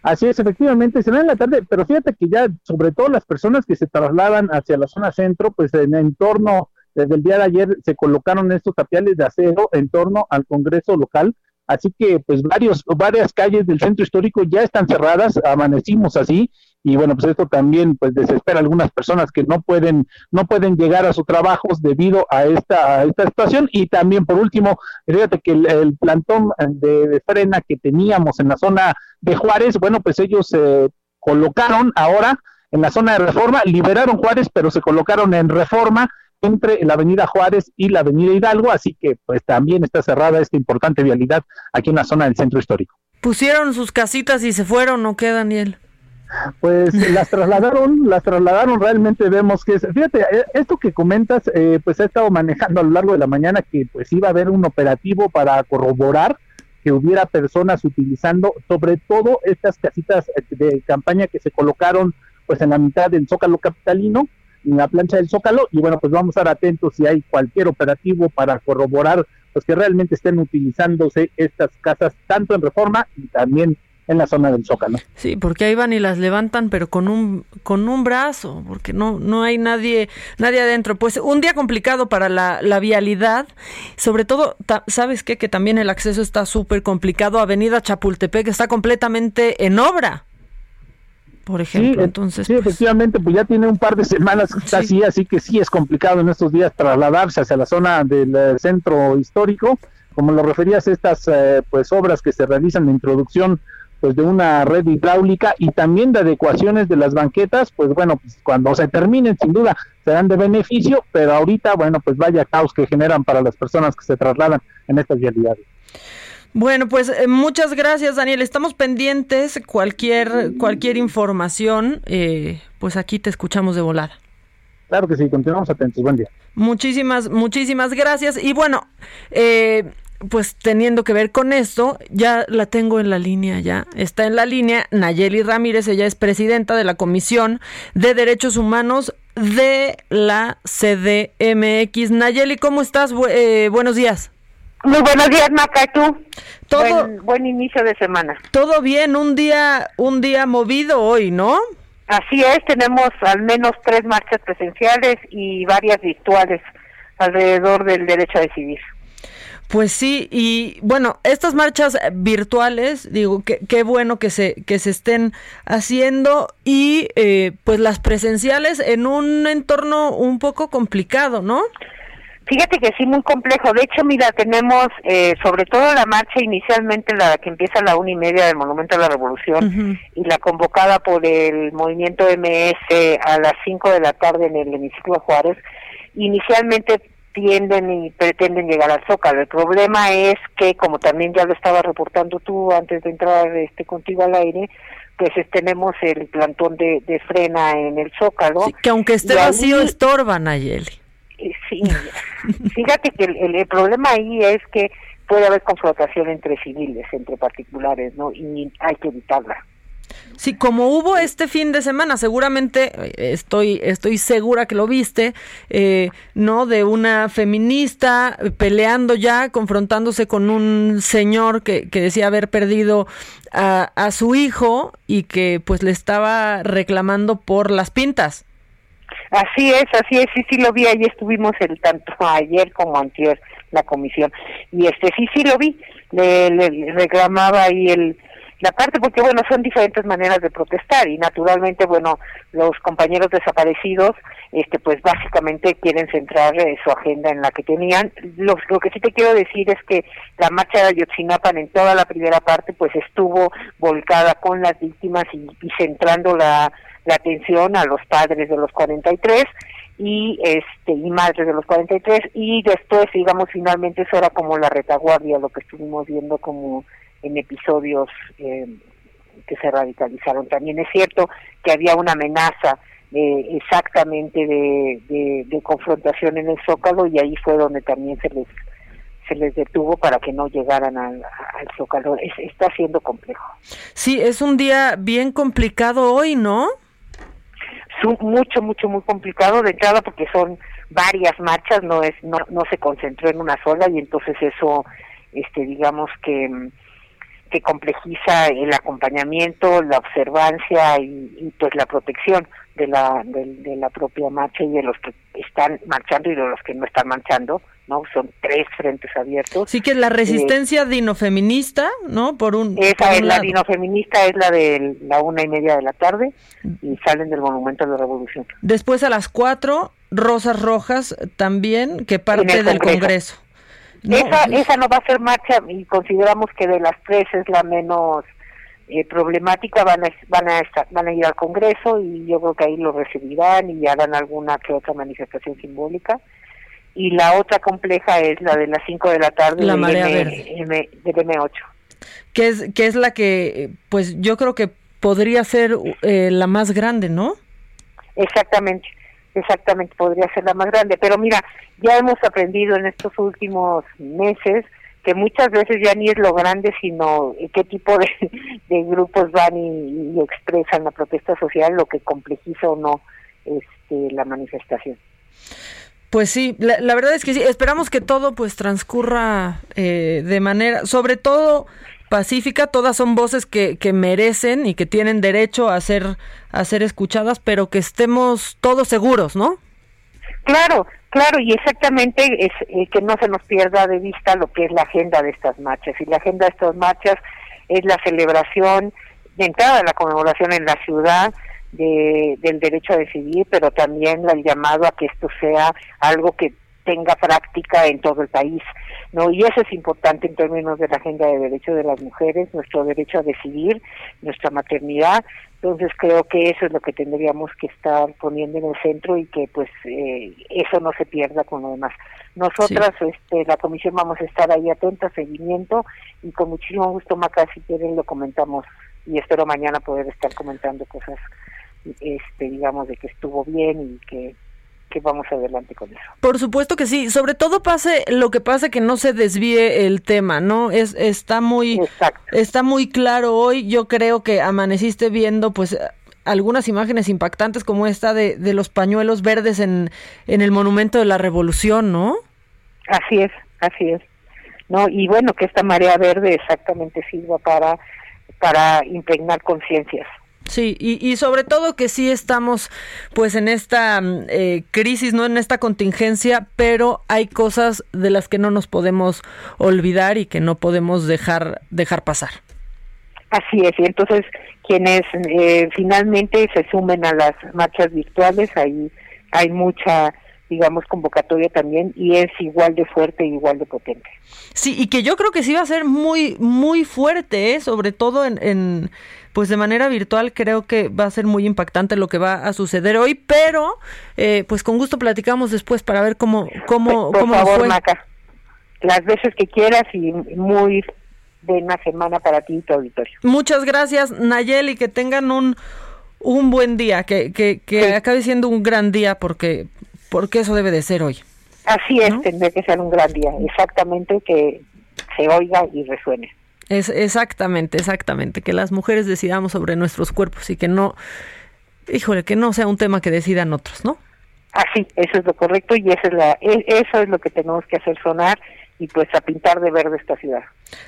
Así es, efectivamente, será en la tarde, pero fíjate que ya, sobre todo las personas que se trasladan hacia la zona centro, pues en, en torno, desde el día de ayer se colocaron estos tapiales de acero en torno al Congreso local, Así que pues varios, varias calles del centro histórico ya están cerradas, amanecimos así, y bueno, pues esto también pues desespera a algunas personas que no pueden, no pueden llegar a sus trabajos debido a esta, a esta situación. Y también por último, fíjate que el, plantón de, frena que teníamos en la zona de Juárez, bueno, pues ellos se colocaron ahora en la zona de reforma, liberaron Juárez, pero se colocaron en reforma entre la avenida Juárez y la avenida Hidalgo, así que pues también está cerrada esta importante vialidad aquí en la zona del centro histórico. Pusieron sus casitas y se fueron, ¿no qué, Daniel? Pues [LAUGHS] las trasladaron, las trasladaron, realmente vemos que es, fíjate, eh, esto que comentas, eh, pues ha estado manejando a lo largo de la mañana que pues iba a haber un operativo para corroborar que hubiera personas utilizando sobre todo estas casitas de campaña que se colocaron pues en la mitad del Zócalo capitalino, en la plancha del Zócalo, y bueno, pues vamos a estar atentos si hay cualquier operativo para corroborar pues que realmente estén utilizándose estas casas tanto en reforma y también en la zona del Zócalo. Sí, porque ahí van y las levantan, pero con un con un brazo, porque no no hay nadie nadie adentro. Pues un día complicado para la, la vialidad, sobre todo, ¿sabes qué? Que también el acceso está súper complicado. Avenida Chapultepec está completamente en obra por ejemplo. Sí, entonces, sí, pues, efectivamente, pues ya tiene un par de semanas que está así, así que sí es complicado en estos días trasladarse hacia la zona del eh, centro histórico. Como lo referías, estas eh, pues obras que se realizan de introducción pues de una red hidráulica y también de adecuaciones de las banquetas, pues bueno, pues cuando se terminen sin duda serán de beneficio, pero ahorita bueno, pues vaya caos que generan para las personas que se trasladan en estas vialidades. Bueno, pues eh, muchas gracias, Daniel. Estamos pendientes. Cualquier, cualquier información, eh, pues aquí te escuchamos de volada. Claro que sí, continuamos atentos. Buen día. Muchísimas, muchísimas gracias. Y bueno, eh, pues teniendo que ver con esto, ya la tengo en la línea, ya está en la línea. Nayeli Ramírez, ella es presidenta de la Comisión de Derechos Humanos de la CDMX. Nayeli, ¿cómo estás? Eh, buenos días. Muy buenos días, Maca, ¿tú? Todo, buen, inicio de semana. Todo bien, un día, un día movido hoy, ¿no? Así es, tenemos al menos tres marchas presenciales y varias virtuales alrededor del derecho a decidir. Pues sí, y bueno, estas marchas virtuales, digo, qué bueno que se, que se estén haciendo y eh, pues las presenciales en un entorno un poco complicado, ¿no? Fíjate que sí, muy complejo. De hecho, mira, tenemos eh, sobre todo la marcha inicialmente, la que empieza a la una y media del Monumento a la Revolución y la convocada por el movimiento MS a las cinco de la tarde en el hemiciclo Juárez. Inicialmente tienden y pretenden llegar al Zócalo. El problema es que, como también ya lo estaba reportando tú antes de entrar este contigo al aire, pues tenemos el plantón de, frena en el Zócalo. que aunque esté vacío, estorba, Nayeli. Eh, sí, fíjate que el, el, problema ahí es que puede haber confrontación entre civiles, entre particulares, ¿no? Y hay que evitarla. Sí, como hubo este fin de semana, seguramente eh, estoy estoy segura que lo viste, eh, no, de una feminista peleando ya, confrontándose con un señor que, que decía haber perdido a, a su hijo y que pues le estaba reclamando por las pintas. Así es, así es, sí, sí lo vi, ahí estuvimos el tanto [LAUGHS] ayer como anterior la comisión y este sí, sí lo vi, le, le reclamaba ahí el la parte porque bueno son diferentes maneras de protestar y naturalmente bueno los compañeros desaparecidos este pues básicamente quieren centrar eh, su agenda en la que tenían. Lo, lo que sí te quiero decir es que la marcha de Ayotzinapan en toda la primera parte pues estuvo volcada con las víctimas y, y centrando la, la atención a los padres de los 43 y este y madres de los 43 y después digamos finalmente eso era como la retaguardia lo que estuvimos viendo como en episodios eh, que se radicalizaron. También es cierto que había una amenaza eh, exactamente de, de, confrontación en el Zócalo y ahí fue donde también se les se les detuvo para que no llegaran al, Zócalo. está siendo complejo. Sí, es un día bien complicado hoy, ¿no? Mucho, mucho, muy complicado de entrada porque son varias marchas, no es, no, no se concentró en una sola y entonces eso, este, digamos que que complejiza el acompañamiento, la observancia y, pues la protección de la de, la propia marcha y de los que están marchando y de los que no están marchando, ¿no? Son tres frentes abiertos. Sí que es la resistencia dinofeminista, ¿no? Por un esa es la dinofeminista es la de la una y media de la tarde y salen del monumento de la Revolución. Después a las cuatro Rosas Rojas también que parte del Congreso esa, esa no va a ser marcha y consideramos que de las tres es la menos eh, problemática. Van a, van, a van a ir al Congreso y yo creo que ahí lo recibirán y harán alguna que otra manifestación simbólica. Y la otra compleja es la de las 5 de la tarde la del, M, M, del M8. Que es, que es la que, pues yo creo que podría ser eh, la más grande, ¿no? Exactamente, exactamente, podría ser la más grande. Pero mira, ya hemos aprendido en estos últimos meses que muchas veces ya ni es lo grande, sino qué tipo de, [LAUGHS] grupos van y, expresan la protesta social, lo que complejiza o no este, la manifestación. Pues sí, la, verdad es que sí, esperamos que todo pues transcurra eh, de manera, sobre todo pacífica, todas son voces que, que merecen y que tienen derecho a ser, a ser escuchadas, pero que estemos todos seguros, ¿no? Claro, claro, y exactamente es eh, que no se nos pierda de vista lo que es la agenda de estas marchas. Y la agenda de estas marchas es la celebración de entrada de la conmemoración en la ciudad de, del derecho a decidir, pero también el llamado a que esto sea algo que tenga práctica en todo el país. ¿no? Y eso es importante en términos de la agenda de derechos de las mujeres, nuestro derecho a decidir, nuestra maternidad. Entonces creo que eso es lo que tendríamos que estar poniendo en el centro y que pues eh, eso no se pierda con lo demás. Nosotras, este, la comisión vamos a estar ahí atentas, seguimiento y con muchísimo gusto, Maca, si quieren lo comentamos y espero mañana poder estar comentando cosas, este, digamos, de que estuvo bien y que que vamos adelante con eso. Por supuesto que sí, sobre todo pase lo que pasa que no se desvíe el tema, ¿no? Es está muy está muy claro hoy, yo creo que amaneciste viendo pues algunas imágenes impactantes como esta de, de los pañuelos verdes en, en el monumento de la Revolución, ¿no? Así es, así es. No, y bueno, que esta marea verde exactamente sirva para para impregnar conciencias. Sí, y, y, sobre todo que sí estamos pues en esta mm, eh, crisis, no en esta contingencia, pero hay cosas de las que no nos podemos olvidar y que no podemos dejar, dejar pasar. Así es, y entonces quienes eh, finalmente se sumen a las marchas virtuales, ahí hay mucha digamos, convocatoria también y es igual de fuerte y igual de potente. Sí, y que yo creo que sí va a ser muy, muy fuerte, ¿eh? sobre todo en, en, pues de manera virtual creo que va a ser muy impactante lo que va a suceder hoy, pero eh, pues con gusto platicamos después para ver cómo, cómo, por, cómo favor, fue. Maca, las veces que quieras y muy buena semana para ti y tu auditorio. Muchas gracias, Nayeli, que tengan un un buen día, que, que, que acabe siendo un gran día porque porque eso debe de ser hoy. Así es, tendría que ser un gran día, exactamente que se oiga y resuene. Es exactamente, exactamente, que las mujeres decidamos sobre nuestros cuerpos y que no, híjole, que no sea un tema que decidan otros, ¿no? Así, eso es lo correcto y eso es, la, e, eso es lo que tenemos que hacer sonar y pues a pintar de verde esta ciudad.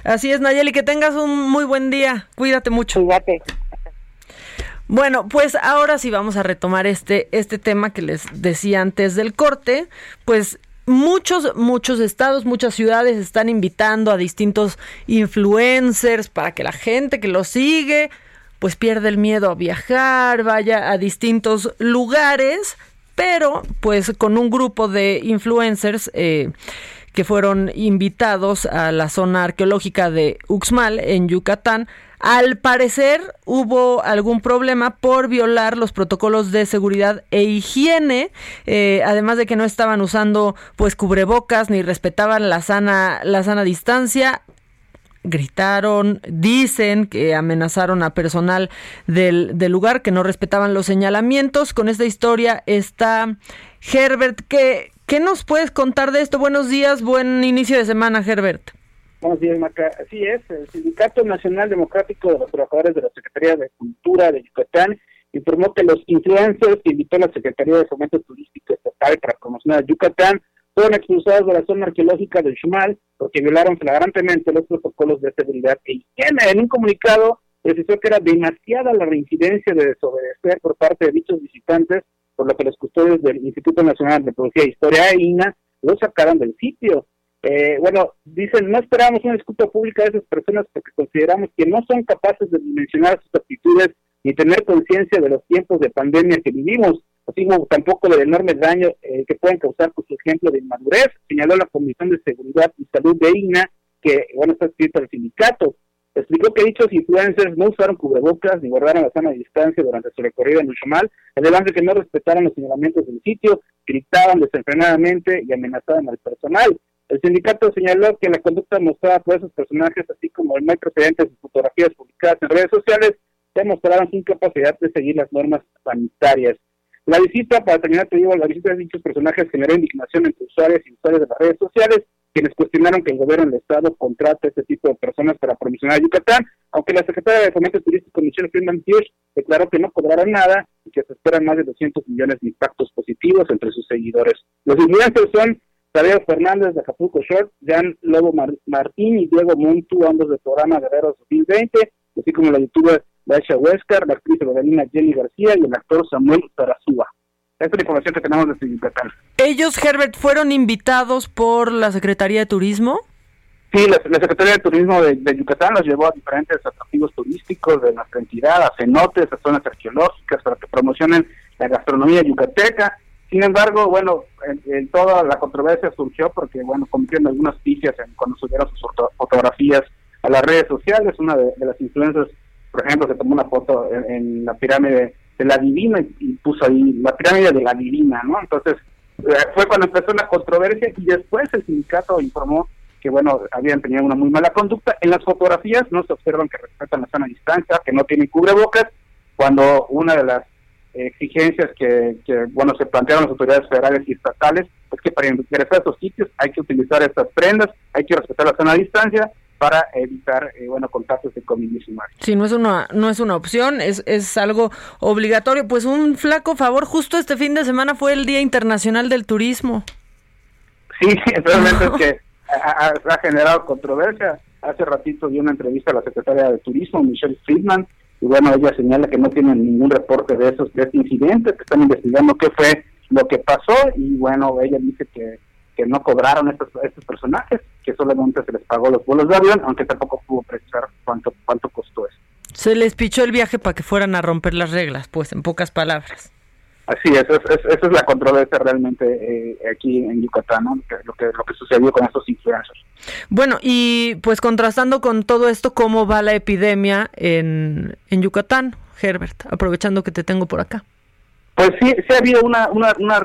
Así es, Nayeli, que tengas un muy buen día. Cuídate mucho. Cuídate. Bueno, pues ahora sí vamos a retomar este, este tema que les decía antes del corte. Pues muchos, muchos estados, muchas ciudades están invitando a distintos influencers para que la gente que los sigue, pues pierda el miedo a viajar, vaya a distintos lugares, pero pues con un grupo de influencers eh, que fueron invitados a la zona arqueológica de Uxmal en Yucatán al parecer hubo algún problema por violar los protocolos de seguridad e higiene, eh, además de que no estaban usando pues cubrebocas ni respetaban la sana, la sana distancia gritaron, dicen que amenazaron a personal del, del, lugar, que no respetaban los señalamientos. Con esta historia está Herbert. ¿qué, ¿Qué nos puedes contar de esto? Buenos días, buen inicio de semana, Herbert. Buenos días, Maca. Así es, el Sindicato Nacional Democrático de los Trabajadores de la Secretaría de Cultura de Yucatán informó que los influencers que invitó a la Secretaría de Fomento Turístico Estatal para promocionar Yucatán fueron expulsados de la zona arqueológica del Chumal porque violaron flagrantemente los protocolos de seguridad e higiene. En un comunicado precisó que era demasiada la reincidencia de desobedecer por parte de dichos visitantes, por lo que los custodios del Instituto Nacional de Antropología e Historia, INA, lo sacaron del sitio. Eh, bueno, dicen, no esperamos una disculpa pública de esas personas porque consideramos que no son capaces de dimensionar sus actitudes ni tener conciencia de los tiempos de pandemia que vivimos, así como tampoco del enorme daño eh, que pueden causar por su ejemplo de inmadurez, señaló la Comisión de Seguridad y Salud de INA, que, bueno, está escrito al sindicato. Explicó que dichos influencers no usaron cubrebocas ni guardaron la sana distancia durante su recorrido en Uxmal, además de que no respetaron los señalamientos del sitio, gritaban desenfrenadamente y amenazaban al personal. El sindicato señaló que la conducta mostrada por esos personajes, así como el no precedentes de fotografías publicadas en redes sociales, demostraron su incapacidad de seguir las normas sanitarias. La visita, para terminar, te digo, la visita de dichos personajes generó indignación entre usuarios y usuarios de las redes sociales, quienes cuestionaron que el gobierno del Estado contrate a este tipo de personas para promocionar Yucatán, aunque la secretaria de Fomento Turístico, Michelle Friedman Pierce, declaró que no cobrará nada y que se esperan más de 200 millones de impactos positivos entre sus seguidores. Los influencers son Tadeo Fernández de Acapulco Short, Jan Lobo Martín y Diego Montu, ambos del programa Guerreros 2020, así como la youtuber Daisha Huescar, la actriz Evelina Jenny García y el actor Samuel Tarazúa. Esta es la información que tenemos desde Yucatán. ¿Ellos, Herbert, fueron invitados por la Secretaría de Turismo? Sí, la, Secretaría de Turismo de, Yucatán los llevó a diferentes atractivos turísticos de nuestra entidad, a cenotes, a zonas arqueológicas, para que promocionen la gastronomía yucateca. Sin embargo, bueno, en, toda la controversia surgió porque, bueno, cometieron algunas pifias cuando subieron sus fotografías a las redes sociales. Una de, las influencias por ejemplo, se tomó una foto en, la pirámide de la Divina y, puso ahí la pirámide de la Divina, ¿no? Entonces, eh, fue cuando empezó la controversia y después el sindicato informó que, bueno, habían tenido una muy mala conducta. En las fotografías no se observan que respetan la sana distancia, que no tienen cubrebocas, cuando una de las exigencias que, que, bueno, se plantearon las autoridades federales y estatales es que para ingresar a estos sitios hay que utilizar estas prendas, hay que respetar la sana distancia para evitar eh, bueno contactos de COVID-19. Sí, no es una no es una opción, es, es algo obligatorio. Pues un flaco favor, justo este fin de semana fue el Día Internacional del Turismo. Sí, [LAUGHS] realmente es que ha, generado controversia. Hace ratito dio una entrevista a la secretaria de Turismo, Michelle Friedman, y bueno, ella señala que no tienen ningún reporte de esos de este incidente, que están investigando qué fue lo que pasó, y bueno, ella dice que que no cobraron estos, estos personajes, que solamente se les pagó los vuelos de avión, aunque tampoco pudo precisar cuánto, cuánto costó eso. Se les pichó el viaje para que fueran a romper las reglas, pues en pocas palabras. Así es, esa es, la controversia realmente eh, aquí en Yucatán, ¿no? lo, que, lo que sucedió con estos influencers. Bueno, y pues contrastando con todo esto, ¿cómo va la epidemia en, en Yucatán, Herbert? Aprovechando que te tengo por acá. Pues sí, sí ha habido una, una, una,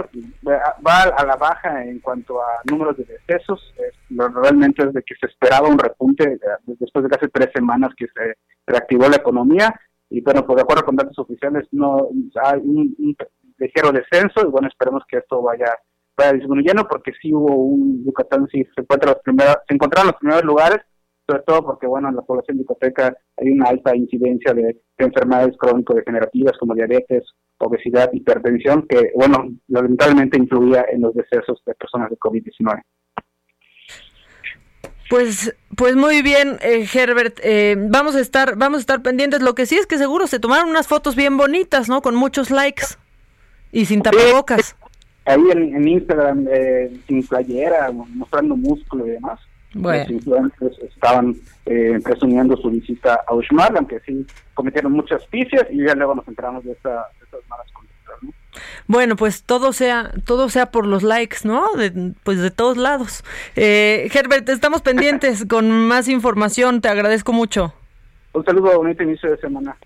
va a la baja en cuanto a números de decesos. realmente es de que se esperaba un repunte eh, después de casi tres semanas que se reactivó la economía. Y bueno, pues de acuerdo con datos oficiales, no hay un, ligero descenso. Y bueno, esperemos que esto vaya, vaya disminuyendo, porque sí hubo un Yucatán, sí se encuentra los primeros, se encontraron los primeros lugares, sobre todo porque bueno, en la población yucateca hay una alta incidencia de, de enfermedades crónico-degenerativas como diabetes, obesidad, hipertensión, que, bueno, lamentablemente influía en los decesos de personas de COVID-19. Pues, pues muy bien, eh, Herbert. Eh, vamos a estar, vamos a estar pendientes. Lo que sí es que seguro se tomaron unas fotos bien bonitas, ¿no? Con muchos likes y sin tapabocas. ahí en, Instagram, eh, sin playera, mostrando músculo y demás. Bueno. Los influencers estaban eh, presumiendo su visita a Uxmal, aunque sí cometieron muchas picias y ya luego nos enteramos de, esta, estas malas conductas. ¿no? Bueno, pues todo sea, todo sea por los likes, ¿no? De, pues de todos lados. Eh, Herbert, estamos pendientes [LAUGHS] con más información. Te agradezco mucho. Un saludo, bonito inicio de semana.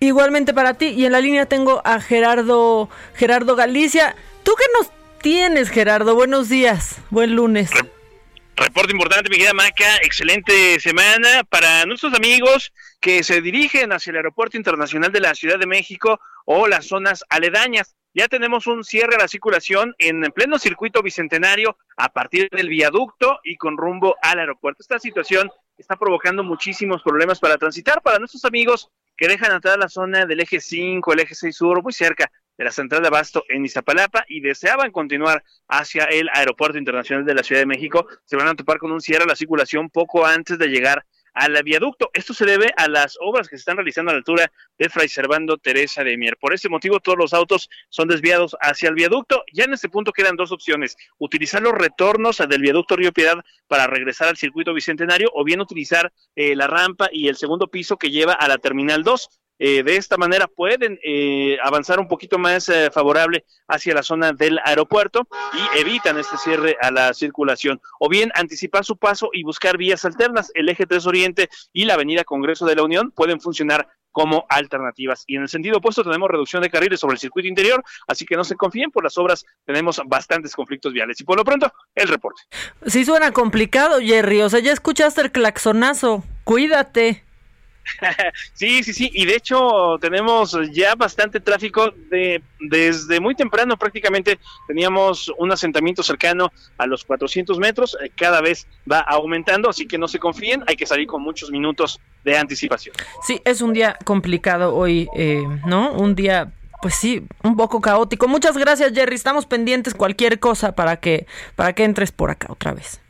Igualmente para ti. Y en la línea tengo a Gerardo, Gerardo Galicia. ¿Tú qué nos tienes, Gerardo? Buenos días. Buen lunes. Reporte importante, mi querida Maca. Excelente semana para nuestros amigos que se dirigen hacia el Aeropuerto Internacional de la Ciudad de México o las zonas aledañas. Ya tenemos un cierre a la circulación en pleno circuito bicentenario a partir del viaducto y con rumbo al aeropuerto. Esta situación está provocando muchísimos problemas para transitar para nuestros amigos que dejan entrar la zona del eje 5, el eje 6 sur, muy cerca de la central de Abasto en Iztapalapa y deseaban continuar hacia el Aeropuerto Internacional de la Ciudad de México, se van a topar con un cierre a la circulación poco antes de llegar al viaducto. Esto se debe a las obras que se están realizando a la altura de Fray Servando Teresa de Mier. Por ese motivo, todos los autos son desviados hacia el viaducto. Ya en este punto quedan dos opciones: utilizar los retornos del viaducto Río Piedad para regresar al circuito bicentenario, o bien utilizar eh, la rampa y el segundo piso que lleva a la terminal 2. Eh, de esta manera pueden eh, avanzar un poquito más eh, favorable hacia la zona del aeropuerto y evitan este cierre a la circulación. O bien anticipar su paso y buscar vías alternas. El eje 3 Oriente y la avenida Congreso de la Unión pueden funcionar como alternativas. Y en el sentido opuesto tenemos reducción de carriles sobre el circuito interior, así que no se confíen, por las obras tenemos bastantes conflictos viales. Y por lo pronto, el reporte. Sí suena complicado, Jerry, o sea, ya escuchaste el claxonazo, cuídate. [LAUGHS] sí, sí, sí, y de hecho tenemos ya bastante tráfico de desde muy temprano prácticamente teníamos un asentamiento cercano a los 400 metros, eh, cada vez va aumentando, así que no se confíen, hay que salir con muchos minutos de anticipación. Sí, es un día complicado hoy, eh, ¿no? Un día pues sí, un poco caótico. Muchas gracias, Jerry. Estamos pendientes cualquier cosa para que para que entres por acá otra vez.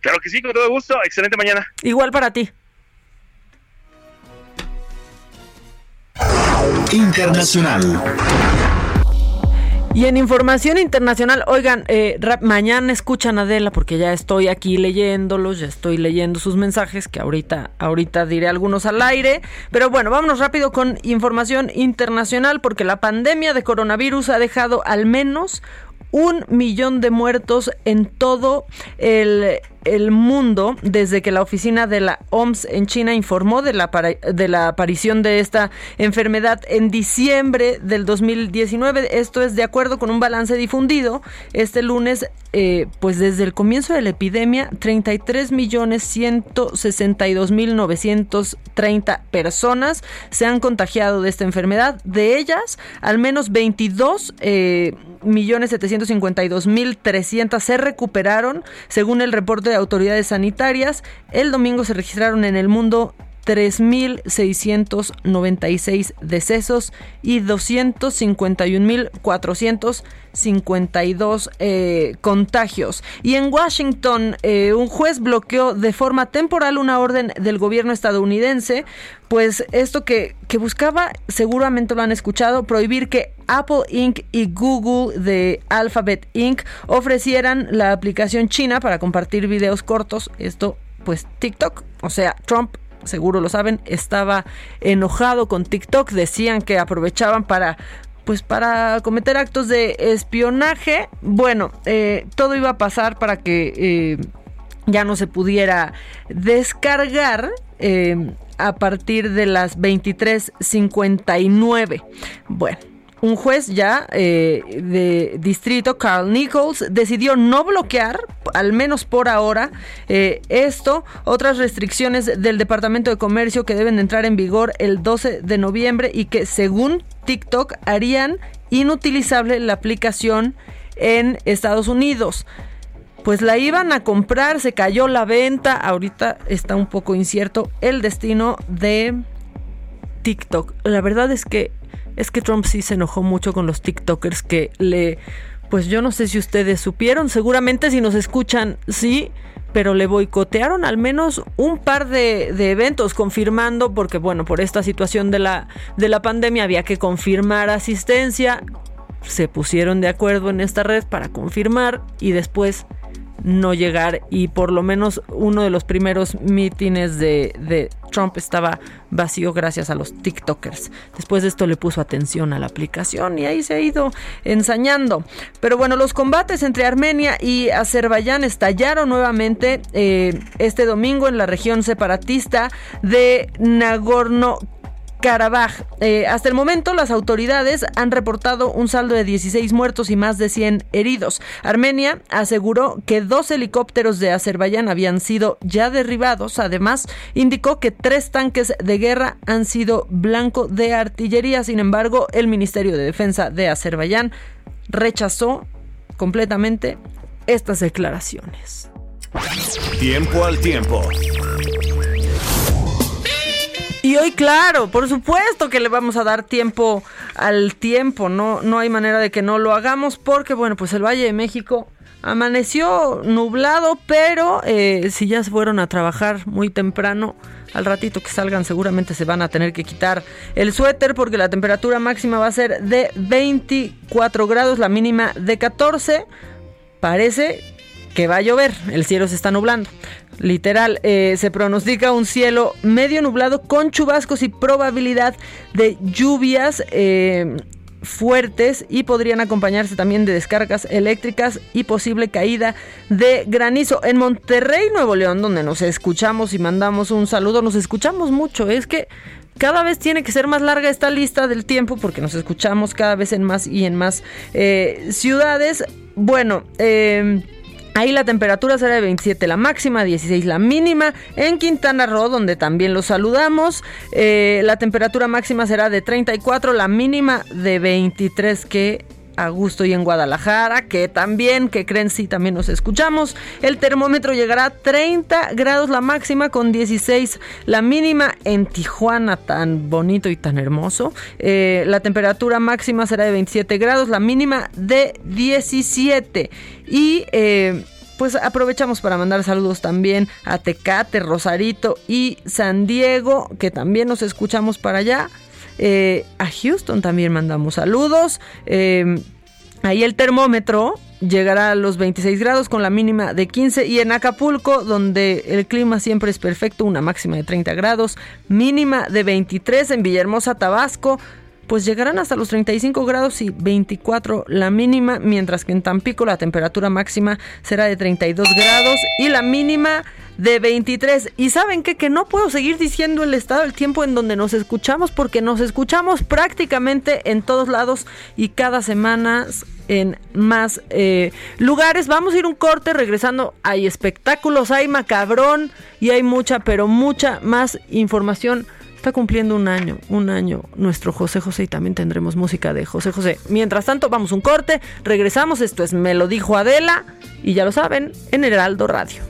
Claro que sí, con todo gusto. Excelente mañana. Igual para ti. Internacional. Y en información internacional, oigan, eh, mañana escuchan a Adela porque ya estoy aquí leyéndolos, ya estoy leyendo sus mensajes que ahorita, ahorita diré algunos al aire. Pero bueno, vámonos rápido con información internacional porque la pandemia de coronavirus ha dejado al menos un millón de muertos en todo el, mundo desde que la oficina de la OMS en China informó de la, de la aparición de esta enfermedad en diciembre del 2019. Esto es de acuerdo con un balance difundido este lunes, eh, pues desde el comienzo de la epidemia, 33 millones 162 mil 930 personas se han contagiado de esta enfermedad. De ellas, al menos 22 eh, millones 752 mil 300 se recuperaron, según el reporte de autoridades sanitarias. El domingo se registraron en el mundo 3.696 decesos y 251.452 eh, contagios. Y en Washington, eh, un juez bloqueó de forma temporal una orden del gobierno estadounidense, pues esto que, que buscaba, seguramente lo han escuchado, prohibir que Apple Inc. y Google de Alphabet Inc. ofrecieran la aplicación china para compartir videos cortos. Esto, pues TikTok. O sea, Trump seguro lo saben, estaba enojado con TikTok, decían que aprovechaban para pues para cometer actos de espionaje. Bueno, eh, todo iba a pasar para que eh, ya no se pudiera descargar. Eh, a partir de las 23:59. Bueno, un juez ya eh, de distrito, Carl Nichols, decidió no bloquear, al menos por ahora, eh, esto. Otras restricciones del Departamento de Comercio que deben entrar en vigor el 12 de noviembre y que según TikTok harían inutilizable la aplicación en Estados Unidos. Pues la iban a comprar, se cayó la venta, ahorita está un poco incierto el destino de TikTok. La verdad es que es que Trump sí se enojó mucho con los TikTokers que le, pues yo no sé si ustedes supieron, seguramente si nos escuchan, sí, pero le boicotearon al menos un par de, eventos confirmando, porque bueno, por esta situación de la, de la pandemia había que confirmar asistencia, se pusieron de acuerdo en esta red para confirmar y después no llegar y por lo menos uno de los primeros mítines de, Trump estaba vacío gracias a los TikTokers. Después de esto le puso atención a la aplicación y ahí se ha ido ensañando. Pero bueno, los combates entre Armenia y Azerbaiyán estallaron nuevamente eh, este domingo en la región separatista de Nagorno Karabaj. Eh, hasta el momento, las autoridades han reportado un saldo de 16 muertos y más de 100 heridos. Armenia aseguró que dos helicópteros de Azerbaiyán habían sido ya derribados. Además, indicó que tres tanques de guerra han sido blanco de artillería. Sin embargo, el Ministerio de Defensa de Azerbaiyán rechazó completamente estas declaraciones. Tiempo al tiempo. Y hoy, claro, por supuesto que le vamos a dar tiempo al tiempo, no, no hay manera de que no lo hagamos porque, bueno, pues el Valle de México amaneció nublado, pero eh, si ya se fueron a trabajar muy temprano, al ratito que salgan seguramente se van a tener que quitar el suéter porque la temperatura máxima va a ser de 24 grados, la mínima de 14. Parece que va a llover, el cielo se está nublando. Literal, eh, se pronostica un cielo medio nublado con chubascos y probabilidad de lluvias. Eh, fuertes y podrían acompañarse también de descargas eléctricas y posible caída de granizo. En Monterrey, Nuevo León, donde nos escuchamos y mandamos un saludo, nos escuchamos mucho. Es que cada vez tiene que ser más larga esta lista del tiempo porque nos escuchamos cada vez en más y en más eh, ciudades. Bueno, eh Ahí la temperatura será de 27 la máxima, 16 la mínima. En Quintana Roo, donde también los saludamos, eh, la temperatura máxima será de 34, la mínima de 23 que a gusto y en Guadalajara, que también, que creen, sí, también nos escuchamos. El termómetro llegará a 30 grados la máxima con 16 la mínima en Tijuana, tan bonito y tan hermoso. Eh, la temperatura máxima será de 27 grados, la mínima de 17. Y... Eh, pues aprovechamos para mandar saludos también a Tecate, Rosarito y San Diego, que también nos escuchamos para allá. Eh, a Houston también mandamos saludos. Eh, ahí el termómetro llegará a los 26 grados con la mínima de 15 y en Acapulco donde el clima siempre es perfecto, una máxima de 30 grados, mínima de 23 en Villahermosa, Tabasco, pues llegarán hasta los 35 grados y 24 la mínima, mientras que en Tampico la temperatura máxima será de 32 grados y la mínima de 23. Y saben que no puedo seguir diciendo el estado del tiempo en donde nos escuchamos porque nos escuchamos prácticamente en todos lados y cada semana en más eh, lugares. Vamos a ir un corte regresando. Hay espectáculos, hay macabrón y hay mucha, pero mucha más información. Está cumpliendo un año, un año nuestro José José y también tendremos música de José José. Mientras tanto, vamos un corte, regresamos. Esto es Me lo dijo Adela y ya lo saben, en Heraldo Radio.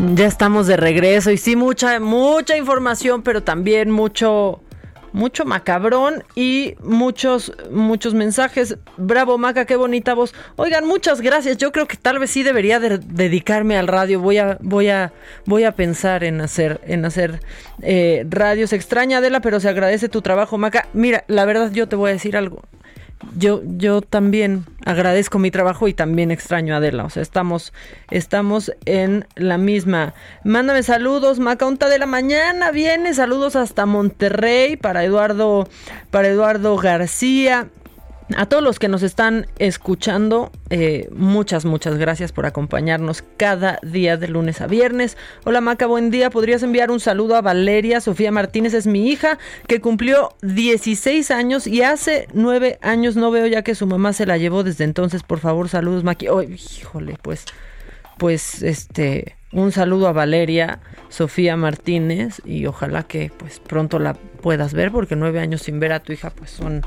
Ya estamos de regreso y sí, mucha, mucha información, pero también mucho, mucho macabrón y muchos, muchos mensajes. Bravo, Maca, qué bonita voz. Oigan, muchas gracias. Yo creo que tal vez sí debería de dedicarme al radio. Voy a, voy a, voy a pensar en hacer, en hacer eh, radios. Extraña, Adela, pero se agradece tu trabajo, Maca. Mira, la verdad, yo te voy a decir algo yo, yo también agradezco mi trabajo y también extraño a Adela. O sea, estamos, estamos en la misma. Mándame saludos, Macaunta de la mañana. Viene, saludos hasta Monterrey para Eduardo, para Eduardo García. A todos los que nos están escuchando, eh, muchas, muchas gracias por acompañarnos cada día de lunes a viernes. Hola Maca, buen día. ¿Podrías enviar un saludo a Valeria? Sofía Martínez es mi hija que cumplió 16 años y hace 9 años no veo ya que su mamá se la llevó desde entonces. Por favor, saludos Maki. Oh, híjole, pues, pues, este, un saludo a Valeria, Sofía Martínez y ojalá que pues pronto la puedas ver porque nueve años sin ver a tu hija pues son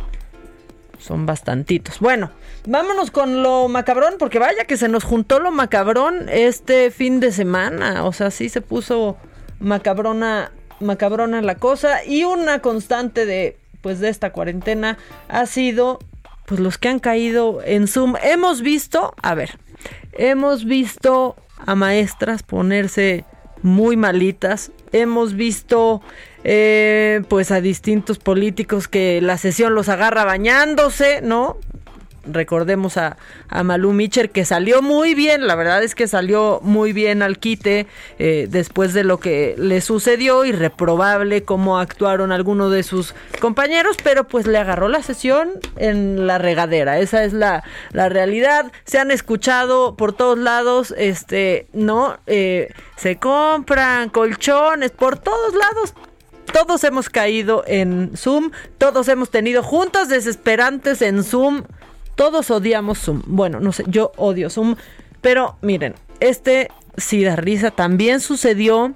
son bastantitos. Bueno, vámonos con lo macabrón, porque vaya que se nos juntó lo macabrón este fin de semana. O sea, sí se puso macabrona, macabrona la cosa. Y una constante de, pues, de esta cuarentena ha sido, pues, los que han caído en Zoom. Hemos visto, a ver, hemos visto a maestras ponerse muy malitas. Hemos visto eh, pues a distintos políticos que la sesión los agarra bañándose, ¿no? Recordemos a, a Malú que salió muy bien, la verdad es que salió muy bien al quite eh, después de lo que le sucedió y reprobable cómo actuaron algunos de sus compañeros, pero pues le agarró la sesión en la regadera, esa es la, la realidad, se han escuchado por todos lados, este, ¿no? Eh, se compran colchones por todos lados, todos hemos caído en Zoom, todos hemos tenido juntas desesperantes en Zoom, todos odiamos Zoom. Bueno, no sé, yo odio Zoom, pero miren, este sí da risa, también sucedió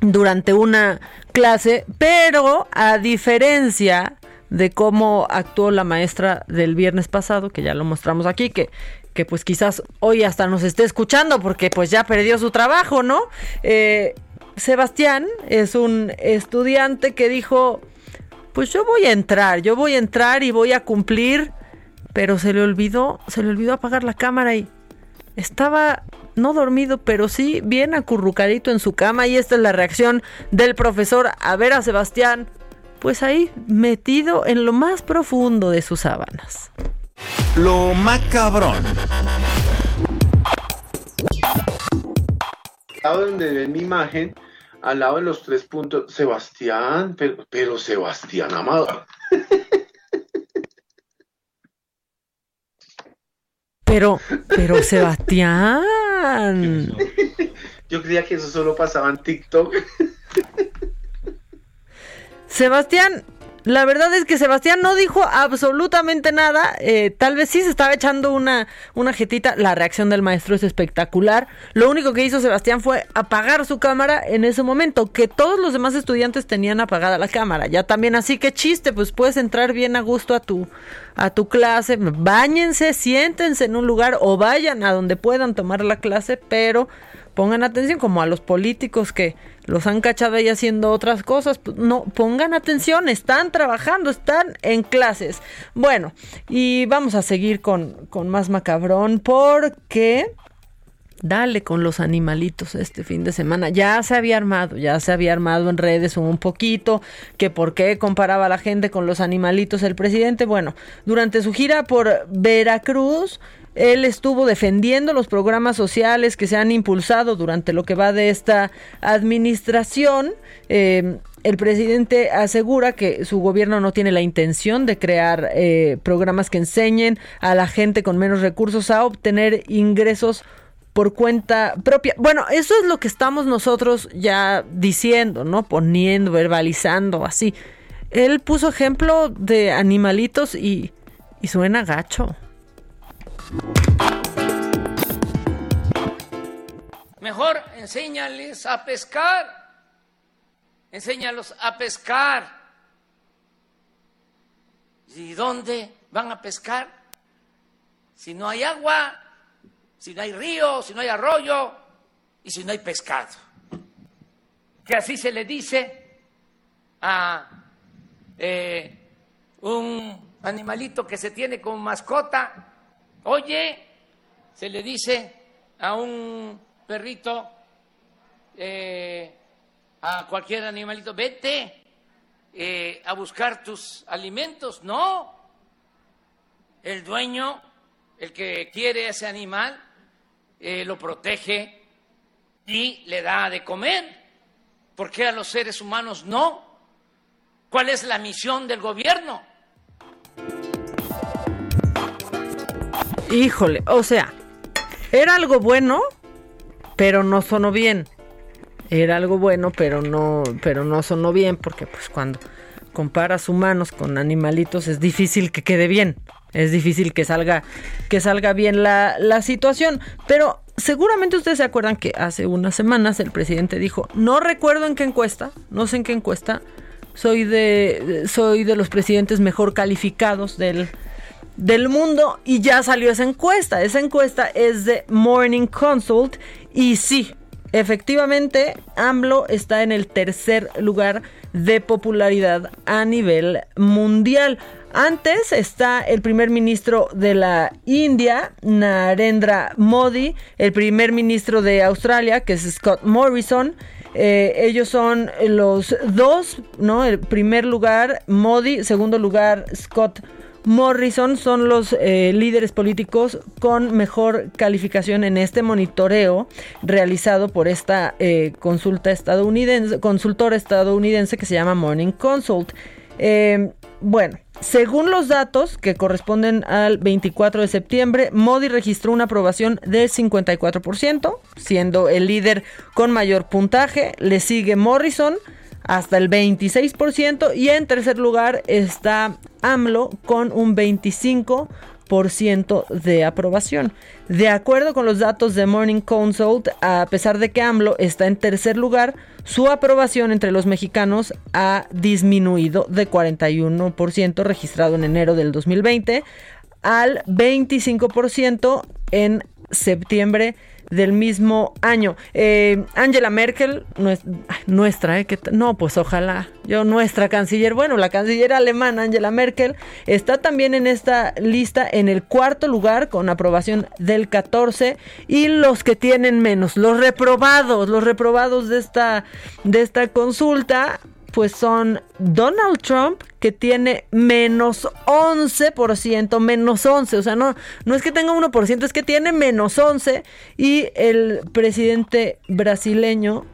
durante una clase, pero a diferencia de cómo actuó la maestra del viernes pasado, que ya lo mostramos aquí, que que pues quizás hoy hasta nos esté escuchando porque pues ya perdió su trabajo, ¿no? Eh, Sebastián es un estudiante que dijo, pues yo voy a entrar, yo voy a entrar y voy a cumplir, pero se le olvidó, se le olvidó apagar la cámara y estaba no dormido, pero sí bien acurrucadito en su cama y esta es la reacción del profesor a ver a Sebastián, pues ahí metido en lo más profundo de sus sábanas. Lo macabrón. Al lado de mi imagen, al lado de los tres puntos, Sebastián, pero, pero Sebastián Amado. [LAUGHS] Pero, pero [LAUGHS] Sebastián. Yo creía que eso solo pasaba en TikTok. Sebastián, la verdad es que Sebastián no dijo absolutamente nada. Eh, tal vez sí se estaba echando una, una jetita. La reacción del maestro es espectacular. Lo único que hizo Sebastián fue apagar su cámara en ese momento. Que todos los demás estudiantes tenían apagada la cámara. Ya también así que chiste, pues puedes entrar bien a gusto a tu, a tu clase. Báñense, siéntense en un lugar o vayan a donde puedan tomar la clase, pero pongan atención como a los políticos que los han cachado ahí haciendo otras cosas, pues, no pongan atención, están trabajando, están en clases. Bueno, y vamos a seguir con, con más macabrón porque dale con los animalitos este fin de semana. Ya se había armado, ya se había armado en redes un poquito, que por qué comparaba a la gente con los animalitos el presidente. Bueno, durante su gira por Veracruz, él estuvo defendiendo los programas sociales que se han impulsado durante lo que va de esta administración. Eh, el presidente asegura que su gobierno no tiene la intención de crear eh, programas que enseñen a la gente con menos recursos a obtener ingresos por cuenta propia. Bueno, eso es lo que estamos nosotros ya diciendo, ¿no? Poniendo, verbalizando, así. Él puso ejemplo de animalitos y, y suena gacho. Mejor enséñales a pescar. Enséñalos a pescar. ¿Y dónde van a pescar? Si no hay agua, si no hay río, si no hay arroyo y si no hay pescado. Que así se le dice a eh, un animalito que se tiene como mascota Oye, se le dice a un perrito, eh, a cualquier animalito, vete eh, a buscar tus alimentos. No, el dueño, el que quiere ese animal, eh, lo protege y le da de comer. ¿Por qué a los seres humanos no? ¿Cuál es la misión del gobierno? Híjole, o sea, era algo bueno, pero no sonó bien. Era algo bueno, pero no, pero no sonó bien, porque pues cuando comparas humanos con animalitos es difícil que quede bien. Es difícil que salga, que salga bien la, la situación. Pero seguramente ustedes se acuerdan que hace unas semanas el presidente dijo, no recuerdo en qué encuesta, no sé en qué encuesta, soy de, soy de los presidentes mejor calificados del, del mundo y ya salió esa encuesta. Esa encuesta es de Morning Consult y sí, efectivamente AMLO está en el tercer lugar de popularidad a nivel mundial. Antes está el primer ministro de la India, Narendra Modi, el primer ministro de Australia, que es Scott Morrison. Eh, ellos son los dos, ¿no? El primer lugar, Modi, segundo lugar, Scott Morrison Morrison son los eh, líderes políticos con mejor calificación en este monitoreo realizado por esta eh, consulta estadounidense, consultora estadounidense que se llama Morning Consult. Em, bueno, según los datos que corresponden al 24 de septiembre, Modi registró una aprobación del 54%, siendo el líder con mayor puntaje. Le sigue Morrison hasta el 26% y en tercer lugar está AMLO con un 25% de aprobación. De acuerdo con los datos de Morning Consult, a pesar de que AMLO está en tercer lugar, su aprobación entre los mexicanos ha disminuido de 41% registrado en enero del 2020 al 25% en septiembre del mismo año. Eh, Angela Merkel, nuestra, ¿eh? no, pues ojalá, yo, nuestra canciller, bueno, la canciller alemana Angela Merkel está también en esta lista en el cuarto lugar con aprobación del 14 y los que tienen menos, los reprobados, los reprobados de esta, de esta consulta pues son Donald Trump, que tiene menos 11%, menos 11, o sea, no, no es que tenga 1%, es que tiene menos 11, y el presidente brasileño,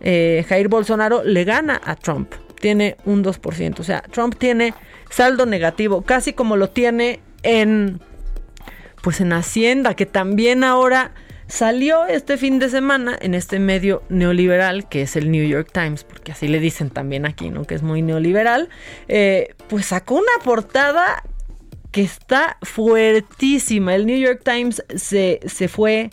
eh, Jair Bolsonaro, le gana a Trump, tiene un 2%, o sea, Trump tiene saldo negativo, casi como lo tiene en, pues en Hacienda, que también ahora salió este fin de semana en este medio neoliberal que es el New York Times, porque así le dicen también aquí, ¿no? Que es muy neoliberal, eh, pues sacó una portada que está fuertísima. El New York Times se, se fue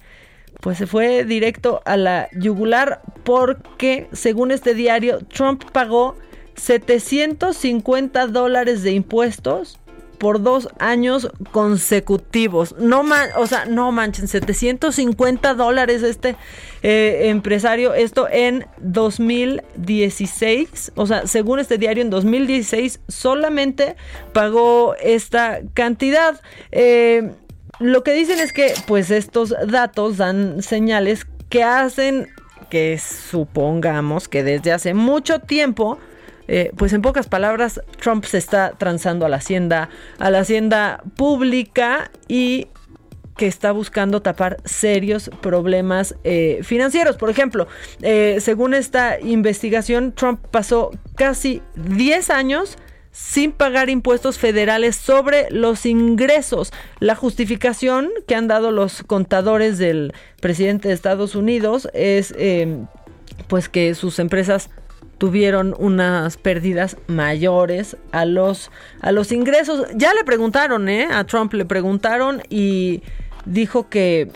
pues se fue directo a la yugular porque, según este diario, Trump pagó 750 dólares de impuestos por dos años consecutivos. No man, o sea, no manchen, 750 dólares este eh, empresario. Esto en 2016. O sea, según este diario, en 2016 solamente pagó esta cantidad. Eh, lo que dicen es que, pues, estos datos dan señales que hacen que supongamos que desde hace mucho tiempo eh, pues en pocas palabras, Trump se está transando a la hacienda, a la hacienda pública y que está buscando tapar serios problemas eh, financieros. Por ejemplo, eh, según esta investigación, Trump pasó casi 10 años sin pagar impuestos federales sobre los ingresos. La justificación que han dado los contadores del presidente de Estados Unidos es pues que sus empresas tuvieron unas pérdidas mayores a los, a los ingresos. Ya le preguntaron, ¿eh? A Trump le preguntaron y dijo que,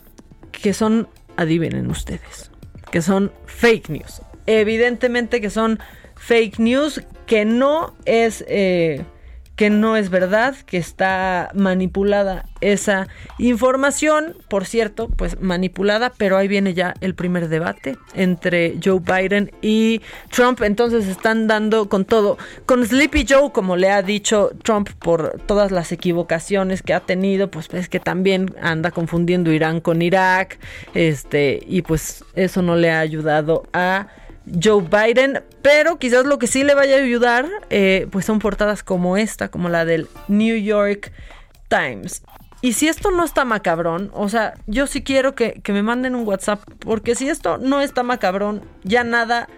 que son, adivinen ustedes, que son fake news. Evidentemente que son fake news, que no es... Eh, que no es verdad, que está manipulada esa información, por cierto, pues manipulada, pero ahí viene ya el primer debate entre Joe Biden y Trump, entonces están dando con todo, con Sleepy Joe, como le ha dicho Trump por todas las equivocaciones que ha tenido, pues es que también anda confundiendo Irán con Irak, este, y pues eso no le ha ayudado a Joe Biden, pero quizás lo que sí le vaya a ayudar, eh, pues son portadas como esta, como la del New York Times. Y si esto no está macabrón, o sea, yo sí quiero que, que me manden un WhatsApp, porque si esto no está macabrón, ya nada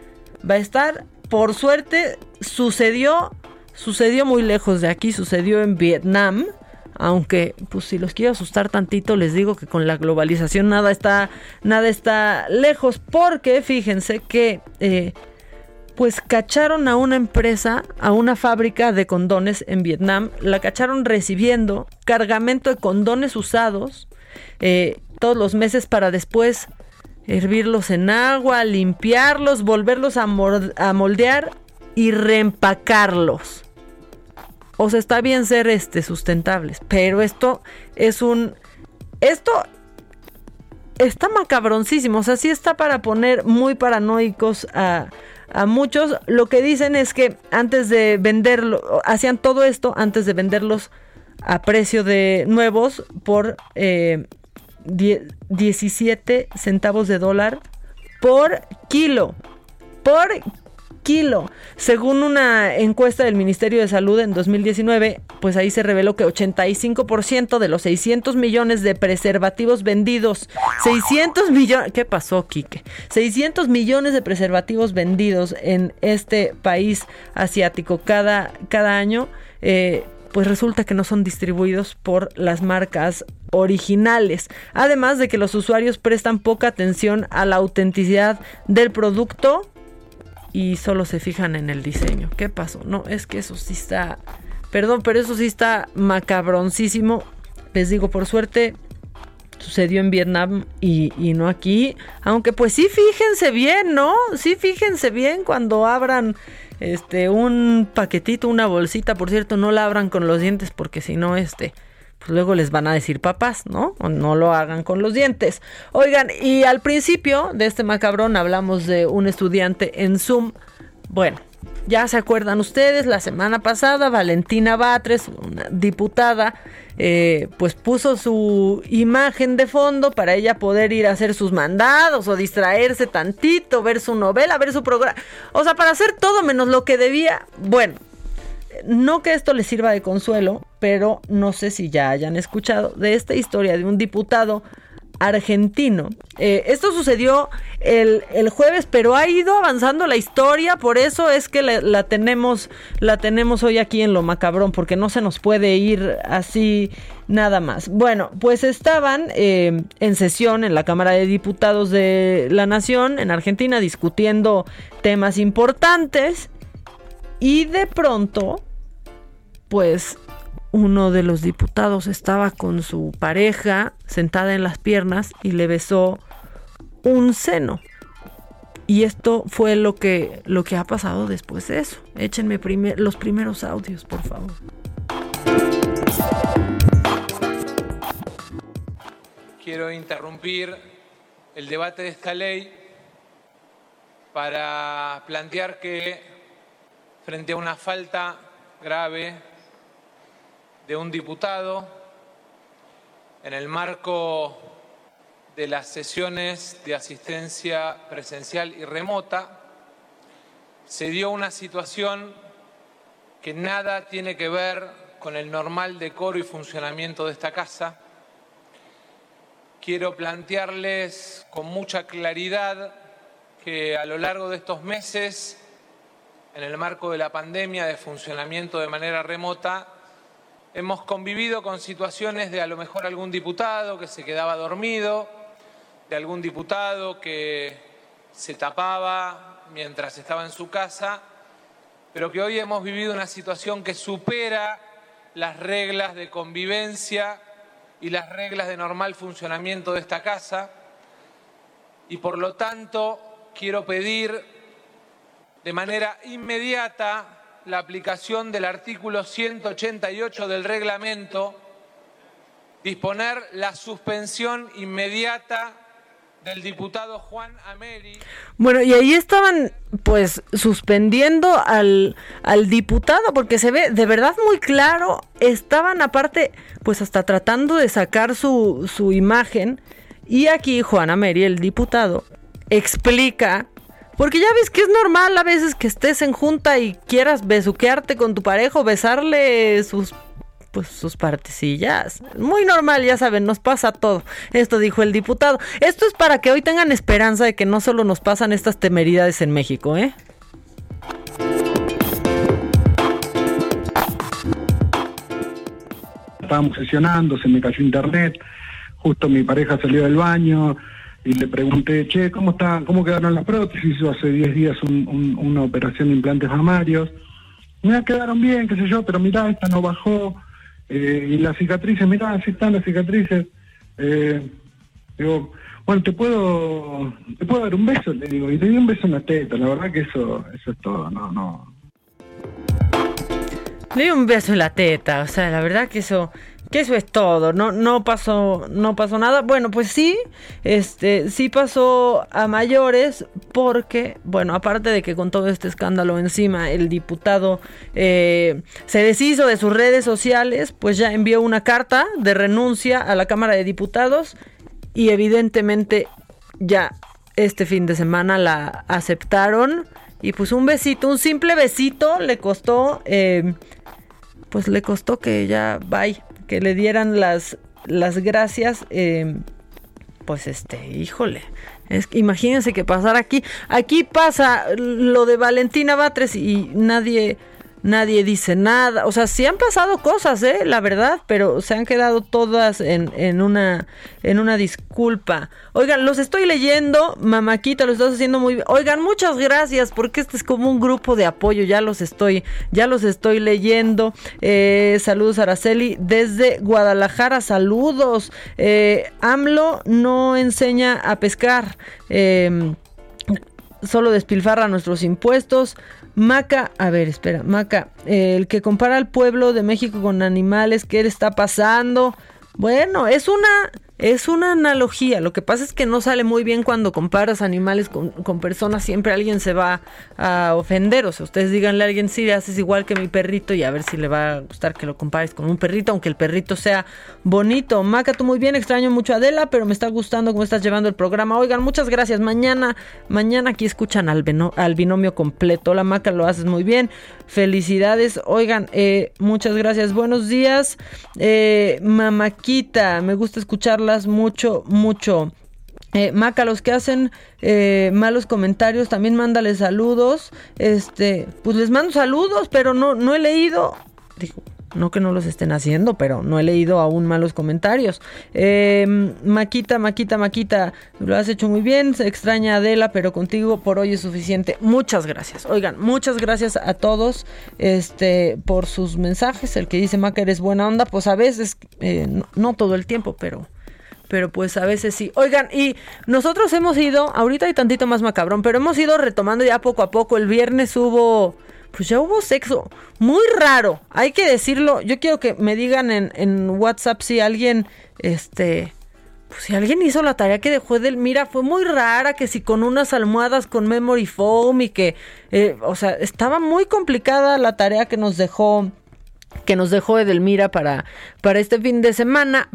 va a estar. Por suerte, sucedió, sucedió muy lejos de aquí, sucedió en Vietnam aunque pues si los quiero asustar tantito les digo que con la globalización nada está nada está lejos porque fíjense que eh, pues cacharon a una empresa, a una fábrica de condones en Vietnam, la cacharon recibiendo cargamento de condones usados eh, todos los meses para después hervirlos en agua, limpiarlos, volverlos a moldear y reempacarlos. O sea, está bien ser este, sustentables, pero esto es un... Esto está macabroncísimo, o sea, sí está para poner muy paranoicos a, a muchos. Lo que dicen es que antes de venderlo, hacían todo esto antes de venderlos a precio de nuevos por 17 eh, centavos de dólar por kilo. Por kilo. Según una encuesta del Ministerio de Salud en 2019, pues ahí se reveló que 85% de los 600 millones de preservativos vendidos, 600 millones, ¿qué pasó, Quique? 600 millones de preservativos vendidos en este país asiático cada, cada año, eh, pues resulta que no son distribuidos por las marcas originales. Además de que los usuarios prestan poca atención a la autenticidad del producto y solo se fijan en el diseño. ¿Qué pasó? No, es que eso sí está... Perdón, pero eso sí está macabroncísimo. Les digo, por suerte sucedió en Vietnam y, y, no aquí. Aunque pues sí fíjense bien, ¿no? Sí fíjense bien cuando abran este un paquetito, una bolsita. Por cierto, no la abran con los dientes porque si no, este pues luego les van a decir papás, ¿no? no lo hagan con los dientes. Oigan, y al principio de este macabrón hablamos de un estudiante en Zoom. Bueno, ya se acuerdan ustedes, la semana pasada Valentina Batres, una diputada, eh, pues puso su imagen de fondo para ella poder ir a hacer sus mandados o distraerse tantito, ver su novela, ver su programa. O sea, para hacer todo menos lo que debía. Bueno, no que esto les sirva de consuelo, pero no sé si ya hayan escuchado de esta historia de un diputado argentino. Eh, esto sucedió el, jueves, pero ha ido avanzando la historia, por eso es que la, tenemos, la tenemos hoy aquí en lo macabrón, porque no se nos puede ir así nada más. Bueno, pues estaban eh, en sesión en la Cámara de Diputados de la Nación en Argentina discutiendo temas importantes y de pronto, pues uno de los diputados estaba con su pareja sentada en las piernas y le besó un seno. Y esto fue lo que, lo que ha pasado después de eso. Échenme los primeros audios, por favor. Quiero interrumpir el debate de esta ley para plantear que frente a una falta grave de un diputado en el marco de las sesiones de asistencia presencial y remota, se dio una situación que nada tiene que ver con el normal decoro y funcionamiento de esta casa. Quiero plantearles con mucha claridad que a lo largo de estos meses en el marco de la pandemia de funcionamiento de manera remota, hemos convivido con situaciones de a lo mejor algún diputado que se quedaba dormido, de algún diputado que se tapaba mientras estaba en su casa, pero que hoy hemos vivido una situación que supera las reglas de convivencia y las reglas de normal funcionamiento de esta casa. Y por lo tanto quiero pedir de manera inmediata la aplicación del artículo 188 del reglamento, disponer la suspensión inmediata del diputado Juan Ameri. Bueno, y ahí estaban pues suspendiendo al, al diputado porque se ve de verdad muy claro, estaban aparte pues hasta tratando de sacar su, su imagen y aquí Juan Ameri, el diputado, explica porque ya ves que es normal a veces que estés en junta y quieras besuquearte con tu pareja besarle sus pues sus partecillas. Muy normal, ya saben, nos pasa todo. Esto dijo el diputado. Esto es para que hoy tengan esperanza de que no solo nos pasan estas temeridades en México, ¿eh? Estábamos sesionando, se me cayó internet, justo mi pareja salió del baño, y le pregunté, che, ¿cómo, está, cómo quedaron las prótesis? Hizo hace 10 días una operación de implantes mamarios. Me quedaron bien, qué sé yo, pero mirá, esta no bajó. Eh, y las cicatrices, mirá, así están las cicatrices. Eh, digo, bueno, te puedo, te puedo dar un beso, le digo, y te di un beso en la teta, la verdad que eso, eso es todo, no, no. Le di un beso en la teta, o sea, la verdad que eso, que eso es todo, no, no pasó, no pasó nada. Bueno, pues sí, este, sí pasó a mayores, porque, bueno, aparte de que con todo este escándalo encima, el diputado eh, se deshizo de sus redes sociales, pues ya envió una carta de renuncia a la Cámara de Diputados y evidentemente ya este fin de semana la aceptaron. Y pues un besito, un simple besito le costó, eh, pues le costó que ya vaya que le dieran las, las gracias, eh, pues este, híjole, es, imagínense que pasara aquí. Aquí pasa lo de Valentina Batres y nadie nadie dice nada. O sea, sí han pasado cosas, ¿eh? La verdad, pero se han quedado todas en, en, una, en una disculpa. Oigan, los estoy leyendo, Mamáquita, lo estás haciendo muy bien. Oigan, muchas gracias, porque este es como un grupo de apoyo, ya los estoy, ya los estoy leyendo. Eh, saludos, Araceli, desde Guadalajara, saludos. Eh, AMLO no enseña a pescar. Eh, solo despilfarra nuestros impuestos. Maca, a ver, espera, Maca, el que compara al pueblo de México con animales, ¿qué le está pasando? Bueno, es una es una analogía, lo que pasa es que no sale muy bien cuando comparas animales con, personas, siempre alguien se va a ofender, o sea, ustedes díganle a alguien, sí, haces igual que mi perrito y a ver si le va a gustar que lo compares con un perrito, aunque el perrito sea bonito. Maca, tú muy bien, extraño mucho a Adela, pero me está gustando cómo estás llevando el programa. Oigan, muchas gracias, mañana, mañana aquí escuchan al, binomio completo. Hola Maca, lo haces muy bien, felicidades. Oigan, eh, muchas gracias, buenos días. Eh, mamaquita, me gusta escucharla mucho, mucho. Eh, Maca, los que hacen eh, malos comentarios, también mándale saludos. Este, pues les mando saludos, pero no, no he leído. Digo, no que no los estén haciendo, pero no he leído aún malos comentarios. Eh, Maquita, Maquita, Maquita, lo has hecho muy bien. Se extraña Adela, pero contigo por hoy es suficiente. Muchas gracias. Oigan, muchas gracias a todos este, por sus mensajes. El que dice Maca, eres buena onda, pues a veces, no todo el tiempo, pero pero pues a veces sí. Oigan, y nosotros hemos ido, ahorita hay tantito más macabrón, pero hemos ido retomando ya poco a poco. El viernes hubo, pues ya hubo sexo. Muy raro, hay que decirlo. Yo quiero que me digan en, WhatsApp si alguien, este, pues si alguien hizo la tarea que dejó del mira, fue muy rara, que si con unas almohadas con memory foam y que, eh, o sea, estaba muy complicada la tarea que nos dejó que nos dejó Edelmira para, para este fin de semana,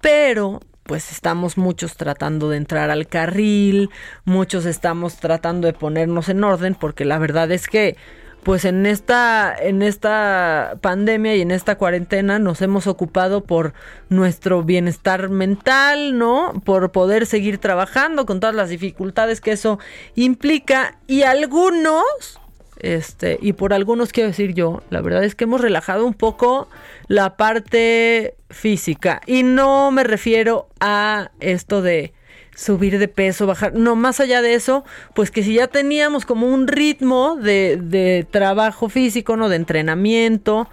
pero pues estamos muchos tratando de entrar al carril, muchos estamos tratando de ponernos en orden, porque la verdad es que pues en esta en esta pandemia y en esta cuarentena nos hemos ocupado por nuestro bienestar mental, ¿no? Por poder seguir trabajando con todas las dificultades que eso implica y algunos este, y por algunos quiero decir yo, la verdad es que hemos relajado un poco la parte física. Y no me refiero a esto de subir de peso, bajar. No, más allá de eso, pues que si ya teníamos como un ritmo de, de trabajo físico, ¿no? De entrenamiento,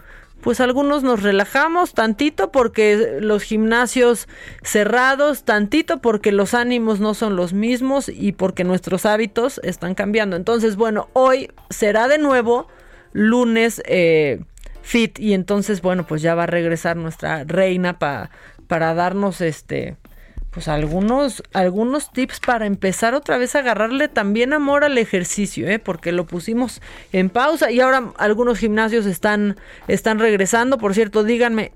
pues algunos nos relajamos tantito porque los gimnasios cerrados, tantito porque los ánimos no son los mismos y porque nuestros hábitos están cambiando. Entonces, bueno, hoy será de nuevo lunes eh, fit y entonces, bueno, pues ya va a regresar nuestra reina para darnos este pues algunos, algunos tips para empezar otra vez a agarrarle también amor al ejercicio, ¿eh? porque lo pusimos en pausa y ahora algunos gimnasios están, están regresando. Por cierto, díganme,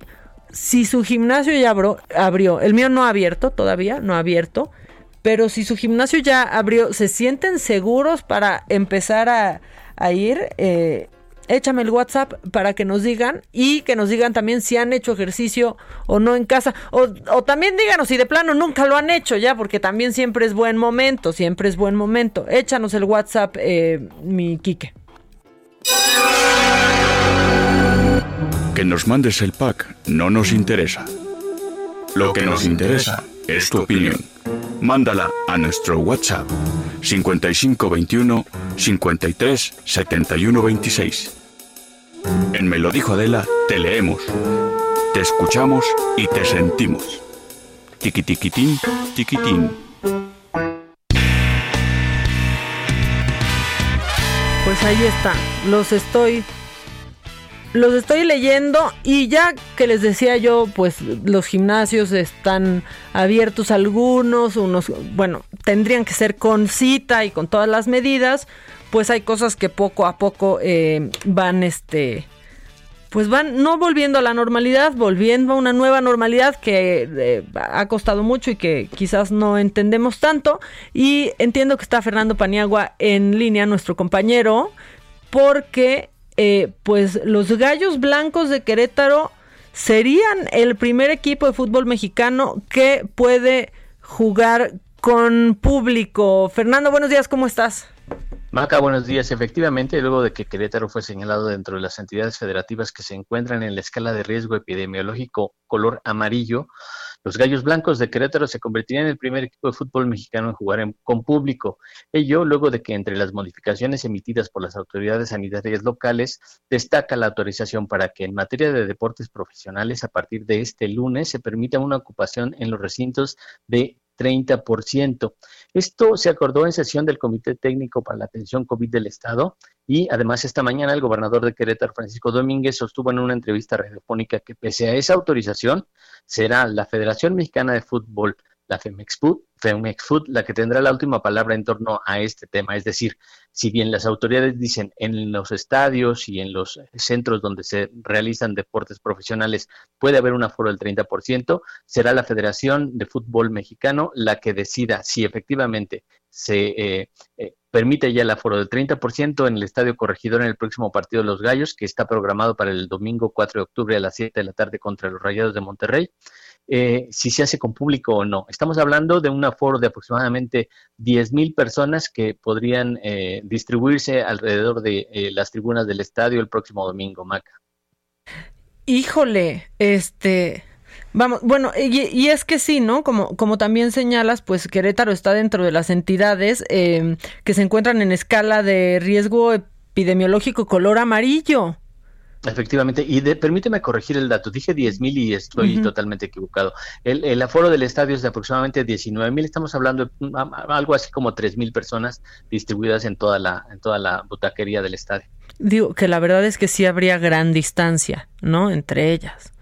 si su gimnasio ya abrió, el mío no ha abierto todavía, no ha abierto, pero si su gimnasio ya abrió, ¿se sienten seguros para empezar a, a ir? Eh, échame el WhatsApp para que nos digan y que nos digan también si han hecho ejercicio o no en casa. O, también díganos si de plano nunca lo han hecho ya, porque también siempre es buen momento, siempre es buen momento. Échanos el WhatsApp, eh, mi Quique. Que nos mandes el pack no nos interesa. Lo que nos interesa es tu opinión. Mándala a nuestro WhatsApp 5521 53 71 26. En Me lo dijo Adela, te leemos, te escuchamos y te sentimos. Tiquitiquitín, tiquitín. Pues ahí está, los estoy los estoy leyendo y ya que les decía yo, pues los gimnasios están abiertos algunos, unos, bueno, tendrían que ser con cita y con todas las medidas, pues hay cosas que poco a poco eh, van, este, pues van no volviendo a la normalidad, volviendo a una nueva normalidad que eh, ha costado mucho y que quizás no entendemos tanto. Y entiendo que está Fernando Paniagua en línea, nuestro compañero, porque eh, pues los Gallos Blancos de Querétaro serían el primer equipo de fútbol mexicano que puede jugar con público. Fernando, buenos días, ¿cómo estás? Maca, buenos días. Efectivamente, luego de que Querétaro fue señalado dentro de las entidades federativas que se encuentran en la escala de riesgo epidemiológico color amarillo, los Gallos Blancos de Querétaro se convertirían en el primer equipo de fútbol mexicano en jugar con público. Ello luego de que entre las modificaciones emitidas por las autoridades sanitarias locales destaca la autorización para que en materia de deportes profesionales a partir de este lunes se permita una ocupación en los recintos de 30%. Esto se acordó en sesión del Comité Técnico para la Atención COVID del Estado y además esta mañana el gobernador de Querétaro, Francisco Domínguez, sostuvo en una entrevista radiofónica que pese a esa autorización, será la Federación Mexicana de Fútbol la Femex Food, Femex Food la que tendrá la última palabra en torno a este tema. Es decir, si bien las autoridades dicen en los estadios y en los centros donde se realizan deportes profesionales puede haber un aforo del 30%, será la Federación de Fútbol Mexicano la que decida si efectivamente se eh, eh, permite ya el aforo del 30% en el Estadio Corregidor en el próximo partido de los Gallos, que está programado para el domingo 4 de octubre a las 7 de la tarde contra los Rayados de Monterrey. Eh, si se hace con público o no. Estamos hablando de un aforo de aproximadamente 10 mil personas que podrían eh, distribuirse alrededor de eh, las tribunas del estadio el próximo domingo, Maca. Híjole, este, Vamos, bueno, y, es que sí, ¿no? Como, como también señalas, pues Querétaro está dentro de las entidades em, que se encuentran en escala de riesgo epidemiológico color amarillo. Efectivamente, y permíteme corregir el dato, dije 10.000 y estoy totalmente equivocado. El, aforo del estadio es de aproximadamente 19.000, estamos hablando de algo así como 3.000 personas distribuidas en toda, la, en toda la butaquería del estadio. Digo que la verdad es que sí habría gran distancia, ¿no? Entre ellas.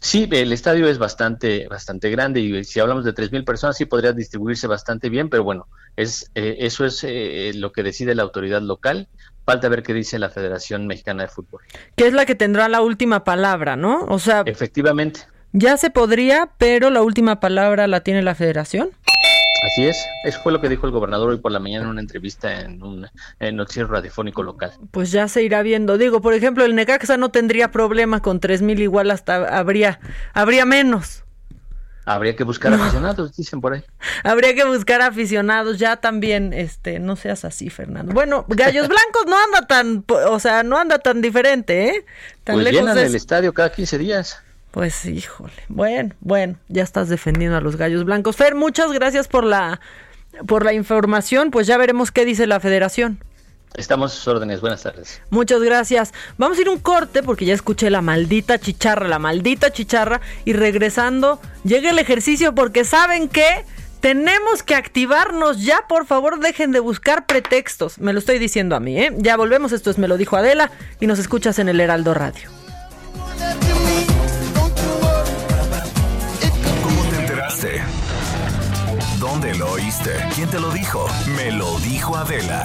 Sí, el estadio es bastante, bastante grande y si hablamos de 3.000 personas sí podría distribuirse bastante bien, pero bueno, es, eh, eso es eh, lo que decide la autoridad local. Falta ver qué dice la Federación Mexicana de Fútbol. Que es la que tendrá la última palabra, ¿no? O sea, efectivamente. Ya se podría, pero la última palabra la tiene la Federación. Así es, eso fue lo que dijo el gobernador hoy por la mañana en una entrevista en un noticiero radiofónico local. Pues ya se irá viendo. Digo, por ejemplo, el Necaxa no tendría problema con tres mil, igual hasta habría, habría menos. Habría que buscar aficionados, dicen por ahí. Habría que buscar aficionados, ya también, este, no seas así, Fernando. Bueno, Gallos Blancos no anda tan, o sea, no anda tan diferente, ¿eh? Tan pues lejos del estadio cada 15 días. Pues híjole. Bueno, bueno, ya estás defendiendo a los Gallos Blancos. Fer, muchas gracias por la por la información, pues ya veremos qué dice la Federación. Estamos a sus órdenes. Buenas tardes. Muchas gracias. Vamos a ir un corte porque ya escuché la maldita chicharra, la maldita chicharra. Y regresando, llega el ejercicio porque saben que tenemos que activarnos ya. Por favor, dejen de buscar pretextos. Me lo estoy diciendo a mí, ¿eh? Ya volvemos. Esto es Me lo dijo Adela y nos escuchas en el Heraldo Radio. ¿Cómo te enteraste? ¿Dónde lo oíste? ¿Quién te lo dijo? Me lo dijo Adela.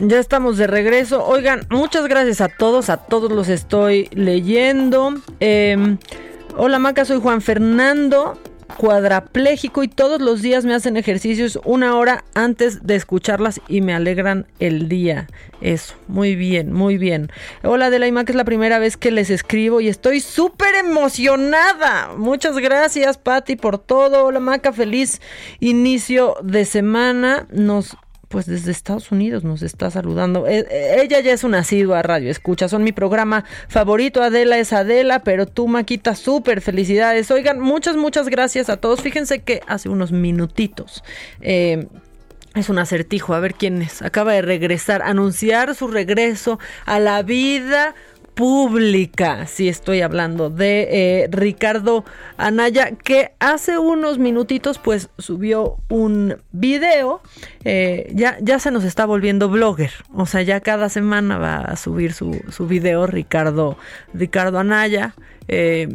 Ya estamos de regreso. Oigan, muchas gracias a todos, a todos los estoy leyendo. Em, hola Maca, soy Juan Fernando, cuadrapléjico y todos los días me hacen ejercicios una hora antes de escucharlas y me alegran el día. Eso, muy bien, muy bien. Hola de la que es la primera vez que les escribo y estoy súper emocionada. Muchas gracias Patti por todo. Hola Maca, feliz inicio de semana. Nos pues desde Estados Unidos nos está saludando. Eh, eh, ella ya es una asidua radio, escucha, son mi programa favorito. Adela es Adela, pero tú, Maquita, súper felicidades. Oigan, muchas, muchas gracias a todos. Fíjense que hace unos minutitos. Eh, es un acertijo, a ver quién es. Acaba de regresar, anunciar su regreso a la vida pública. Sí, estoy hablando de eh, Ricardo Anaya, que hace unos minutitos pues subió un video. Eh, ya, ya se nos está volviendo blogger. O sea, ya cada semana va a subir su, su video Ricardo, Ricardo Anaya. Eh,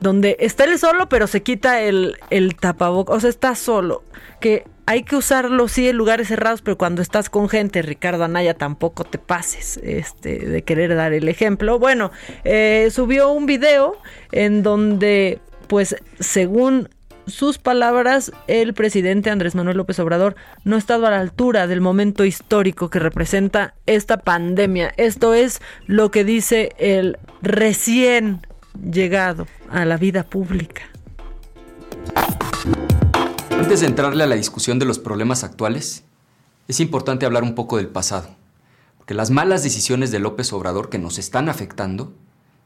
donde está él solo, pero se quita el, el tapabocas. O sea, está solo. Que hay que usarlo sí en lugares cerrados, pero cuando estás con gente, Ricardo Anaya, tampoco te pases este, de querer dar el ejemplo. Bueno, eh, subió un video en donde, pues, según sus palabras, el presidente Andrés Manuel López Obrador no ha estado a la altura del momento histórico que representa esta pandemia. Esto es lo que dice el recién llegado a la vida pública. Antes de entrarle a la discusión de los problemas actuales, es importante hablar un poco del pasado, porque las malas decisiones de López Obrador que nos están afectando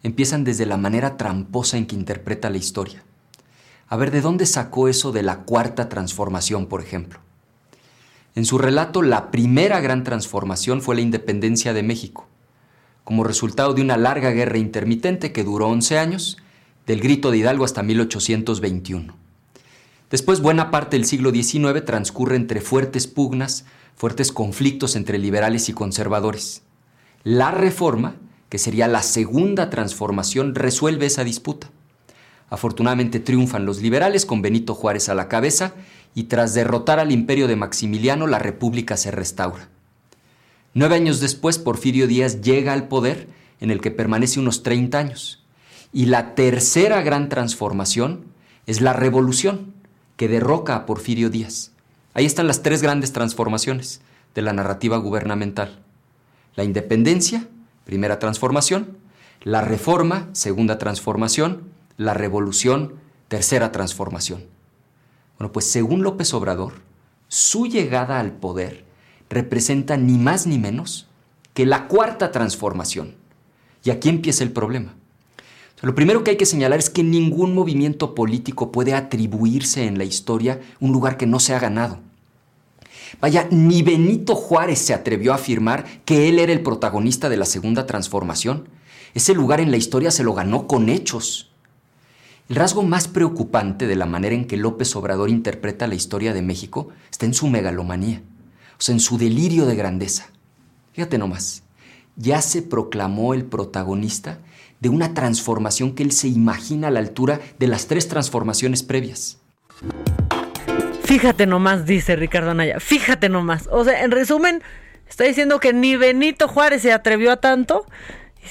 empiezan desde la manera tramposa en que interpreta la historia. A ver, ¿de dónde sacó eso de la cuarta transformación, por ejemplo? En su relato, la primera gran transformación fue la independencia de México, como resultado de una larga guerra intermitente que duró 11 años, del grito de Hidalgo hasta 1821. Después, buena parte del siglo XIX transcurre entre fuertes pugnas, fuertes conflictos entre liberales y conservadores. La reforma, que sería la segunda transformación, resuelve esa disputa. Afortunadamente triunfan los liberales con Benito Juárez a la cabeza y tras derrotar al imperio de Maximiliano la república se restaura. Nueve años después Porfirio Díaz llega al poder en el que permanece unos 30 años. Y la tercera gran transformación es la revolución que derroca a Porfirio Díaz. Ahí están las tres grandes transformaciones de la narrativa gubernamental. La independencia, primera transformación, la reforma, segunda transformación, la revolución, tercera transformación. Bueno, pues según López Obrador, su llegada al poder representa ni más ni menos que la cuarta transformación. Y aquí empieza el problema. lo primero que hay que señalar es que ningún movimiento político puede atribuirse en la historia un lugar que no se ha ganado. Vaya, ni Benito Juárez se atrevió a afirmar que él era el protagonista de la segunda transformación. Ese lugar en la historia se lo ganó con hechos. El rasgo más preocupante de la manera en que López Obrador interpreta la historia de México está en su megalomanía, o sea, en su delirio de grandeza. Fíjate nomás, ya se proclamó el protagonista de una transformación que él se imagina a la altura de las tres transformaciones previas. Fíjate nomás, dice Ricardo Anaya, fíjate nomás. O sea, en resumen, está diciendo que ni Benito Juárez se atrevió a tanto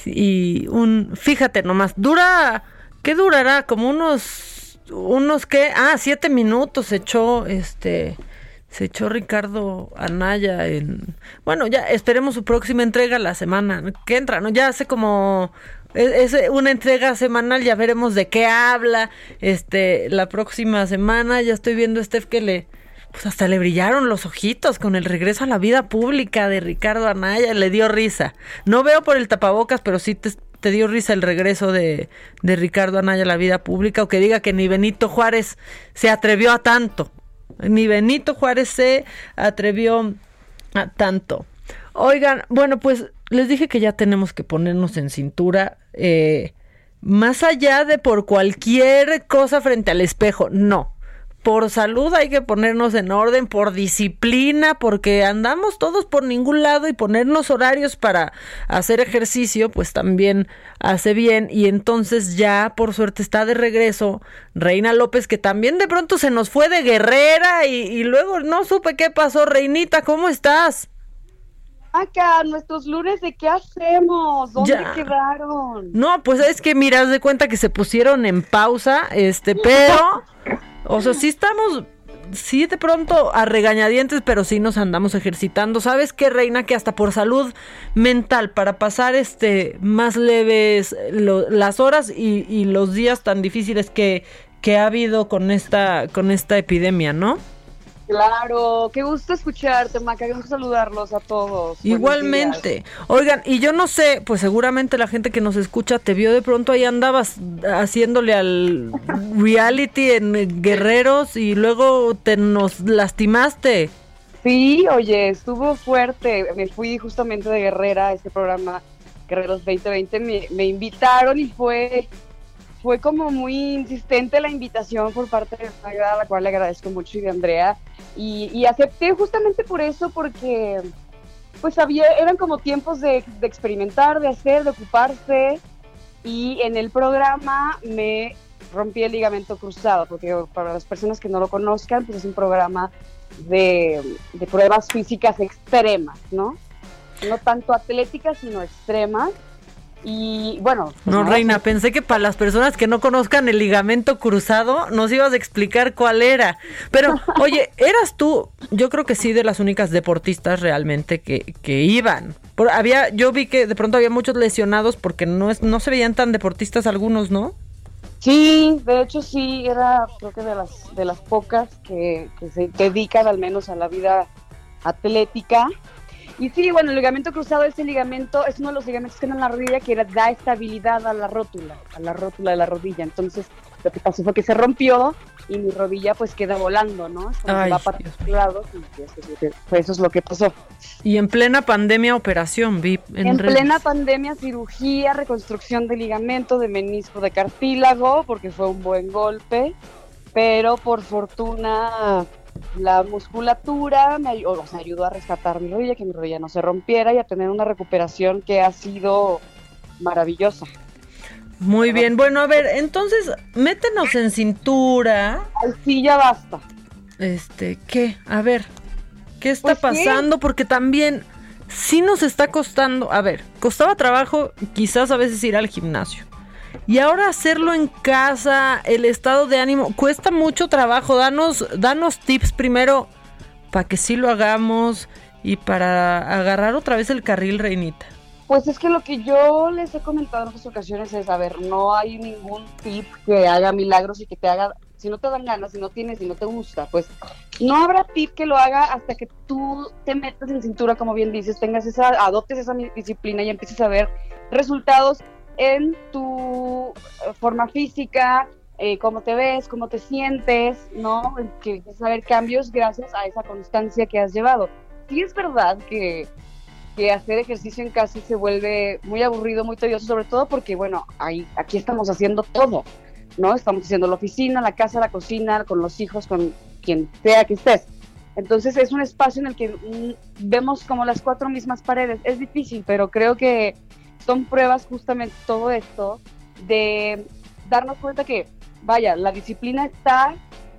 y un, fíjate nomás, dura ¿Qué durará? Como unos, unos qué, ah, siete minutos echó, este, se echó Ricardo Anaya en, bueno, ya esperemos su próxima entrega la semana que entra, ¿no? Ya hace como es, una entrega semanal, ya veremos de qué habla, este, la próxima semana, ya estoy viendo a Steph que le, pues hasta le brillaron los ojitos con el regreso a la vida pública de Ricardo Anaya, le dio risa. No veo por el tapabocas, pero sí te, te dio risa el regreso de, de Ricardo Anaya a la vida pública o que diga que ni Benito Juárez se atrevió a tanto. Ni Benito Juárez se atrevió a tanto. Oigan, bueno, pues les dije que ya tenemos que ponernos en cintura. Eh, más allá de por cualquier cosa frente al espejo, no por salud hay que ponernos en orden, por disciplina, porque andamos todos por ningún lado y ponernos horarios para hacer ejercicio, pues también hace bien. Y entonces ya, por suerte, está de regreso Reina López, que también de pronto se nos fue de guerrera y, luego no supe qué pasó. Reinita, ¿cómo estás? Acá, nuestros lunes, ¿de qué hacemos? ¿Dónde quedaron? No, pues es que miras de cuenta que se pusieron en pausa, este, pero [LAUGHS] o sea, sí estamos, sí de pronto a regañadientes, pero sí nos andamos ejercitando. ¿Sabes qué, Reina? Que hasta por salud mental, para pasar este más leves las horas y, y, los días tan difíciles que, que ha habido con esta, con esta epidemia, ¿no? Claro, qué gusto escucharte, Maca, qué gusto saludarlos a todos. Igualmente. Oigan, y yo no sé, pues seguramente la gente que nos escucha te vio de pronto ahí andabas haciéndole al reality en Guerreros y luego te nos lastimaste. Sí, oye, estuvo fuerte. Me fui justamente de Guerrera a este programa Guerreros 2020. Me, me invitaron y fue fue como muy insistente la invitación por parte de Magda, a la cual le agradezco mucho, y de Andrea, y, acepté justamente por eso, porque pues había, eran como tiempos de, experimentar, de hacer, de ocuparse, y en el programa me rompí el ligamento cruzado, porque para las personas que no lo conozcan, pues es un programa de, de pruebas físicas extremas, ¿no? No tanto atléticas, sino extremas y bueno. Pues no, Reina, pensé que para las personas que no conozcan el ligamento cruzado, nos ibas a explicar cuál era. Pero, [LAUGHS] oye, ¿eras tú? Yo creo que sí, de las únicas deportistas realmente que, que iban. Por, había, yo vi que de pronto había muchos lesionados porque no, es, no se veían tan deportistas algunos, ¿no? Sí, de hecho sí, era creo que de las, de las pocas que, que se dedican al menos a la vida atlética Y sí, bueno, el ligamento cruzado, ese ligamento es uno de los ligamentos que en la rodilla que da estabilidad a la rótula, a la rótula de la rodilla. Entonces, lo que pasó fue que se rompió y mi rodilla pues queda volando, ¿no? Se Ay, va para todos lados y eso es, lo que, pues, eso es lo que pasó. Y en plena pandemia operación, vi en, plena pandemia, cirugía, reconstrucción de ligamento, de menisco, de cartílago, porque fue un buen golpe, pero por fortuna la musculatura me, ay- o sea, ayudó a rescatar mi rodilla, que mi rodilla no se rompiera y a tener una recuperación que ha sido maravillosa. Muy bien, bueno, a ver, entonces, métenos en cintura. Ay, sí, ya basta. Este, ¿qué? A ver, ¿qué está Pues sí. pasando? Porque también sí nos está costando, a ver, costaba trabajo quizás a veces ir al gimnasio. Y ahora hacerlo en casa, el estado de ánimo, cuesta mucho trabajo. Danos, danos tips primero para que sí lo hagamos y para agarrar otra vez el carril, Reinita. Pues es que lo que yo les he comentado en otras ocasiones es, a ver, no hay ningún tip que haga milagros y que te haga, si no te dan ganas, si no tienes, si no te gusta, pues no habrá tip que lo haga hasta que tú te metas en cintura, como bien dices, tengas esa, adoptes esa disciplina y empieces a ver resultados en tu eh, forma física, eh, cómo te ves, cómo te sientes, ¿no? Que empieces a ver cambios gracias a esa constancia que has llevado. Sí es verdad que que hacer ejercicio en casa se vuelve muy aburrido, muy tedioso, sobre todo porque, bueno, ahí, aquí estamos haciendo todo, ¿no? Estamos haciendo la oficina, la casa, la cocina, con los hijos, con quien sea que estés. Entonces es un espacio en el que mm, vemos como las cuatro mismas paredes. Es difícil, pero creo que son pruebas justamente todo esto de darnos cuenta que, vaya, la disciplina está,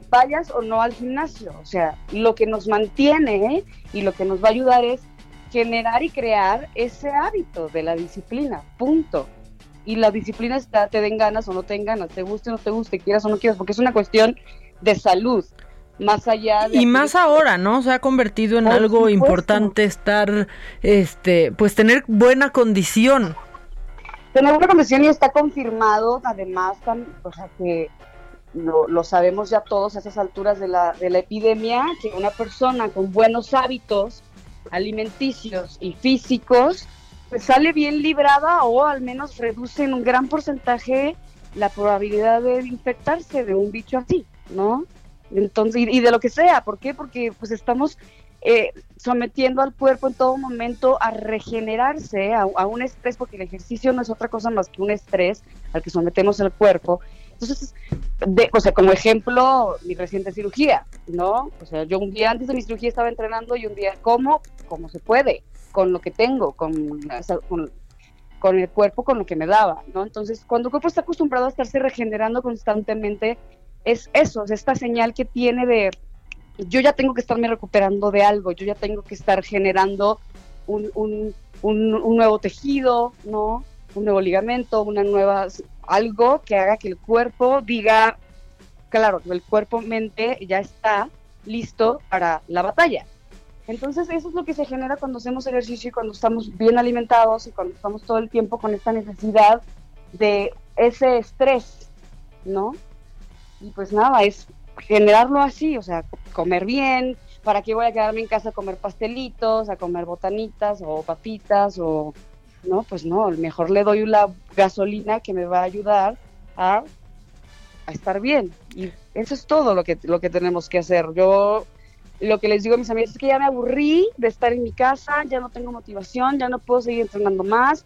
vayas o no al gimnasio. O sea, lo que nos mantiene y lo que nos va a ayudar es generar y crear ese hábito de la disciplina, punto. Y la disciplina está, te den ganas o no te den ganas, te guste o no te guste, quieras o no quieras, porque es una cuestión de salud, más allá de... Y más ahora, ¿no? Se ha convertido en Por algo supuesto. importante estar, este, pues tener buena condición. Tener una condición y está confirmado, además, tan, o sea, que lo, lo sabemos ya todos a esas alturas de la, de la epidemia, que una persona con buenos hábitos alimenticios y físicos, pues sale bien librada o al menos reduce en un gran porcentaje la probabilidad de infectarse de un bicho así, ¿no? Entonces, y, de lo que sea, ¿por qué? Porque pues estamos eh, sometiendo al cuerpo en todo momento a regenerarse, a, un estrés, porque el ejercicio no es otra cosa más que un estrés al que sometemos el cuerpo. Entonces, de, o sea, como ejemplo, mi reciente cirugía, ¿no? O sea, yo un día antes de mi cirugía estaba entrenando y un día, ¿cómo? Como se puede, con lo que tengo, con, con el cuerpo, con lo que me daba, ¿no? Entonces, cuando el cuerpo está acostumbrado a estarse regenerando constantemente, es eso, es esta señal que tiene de, yo ya tengo que estarme recuperando de algo, yo ya tengo que estar generando un, un, un, nuevo tejido, ¿no? Un nuevo ligamento, una nueva, algo que haga que el cuerpo diga, claro, el cuerpo-mente ya está listo para la batalla. Entonces eso es lo que se genera cuando hacemos ejercicio y cuando estamos bien alimentados y cuando estamos todo el tiempo con esta necesidad de ese estrés, ¿no? Y pues nada, es generarlo así, o sea, comer bien, ¿para qué voy a quedarme en casa a comer pastelitos, a comer botanitas o papitas o no, pues no, mejor le doy la gasolina que me va a ayudar a, a estar bien. Y eso es todo lo que, lo que tenemos que hacer. Yo lo que les digo a mis amigos es que ya me aburrí de estar en mi casa, ya no tengo motivación, ya no puedo seguir entrenando más.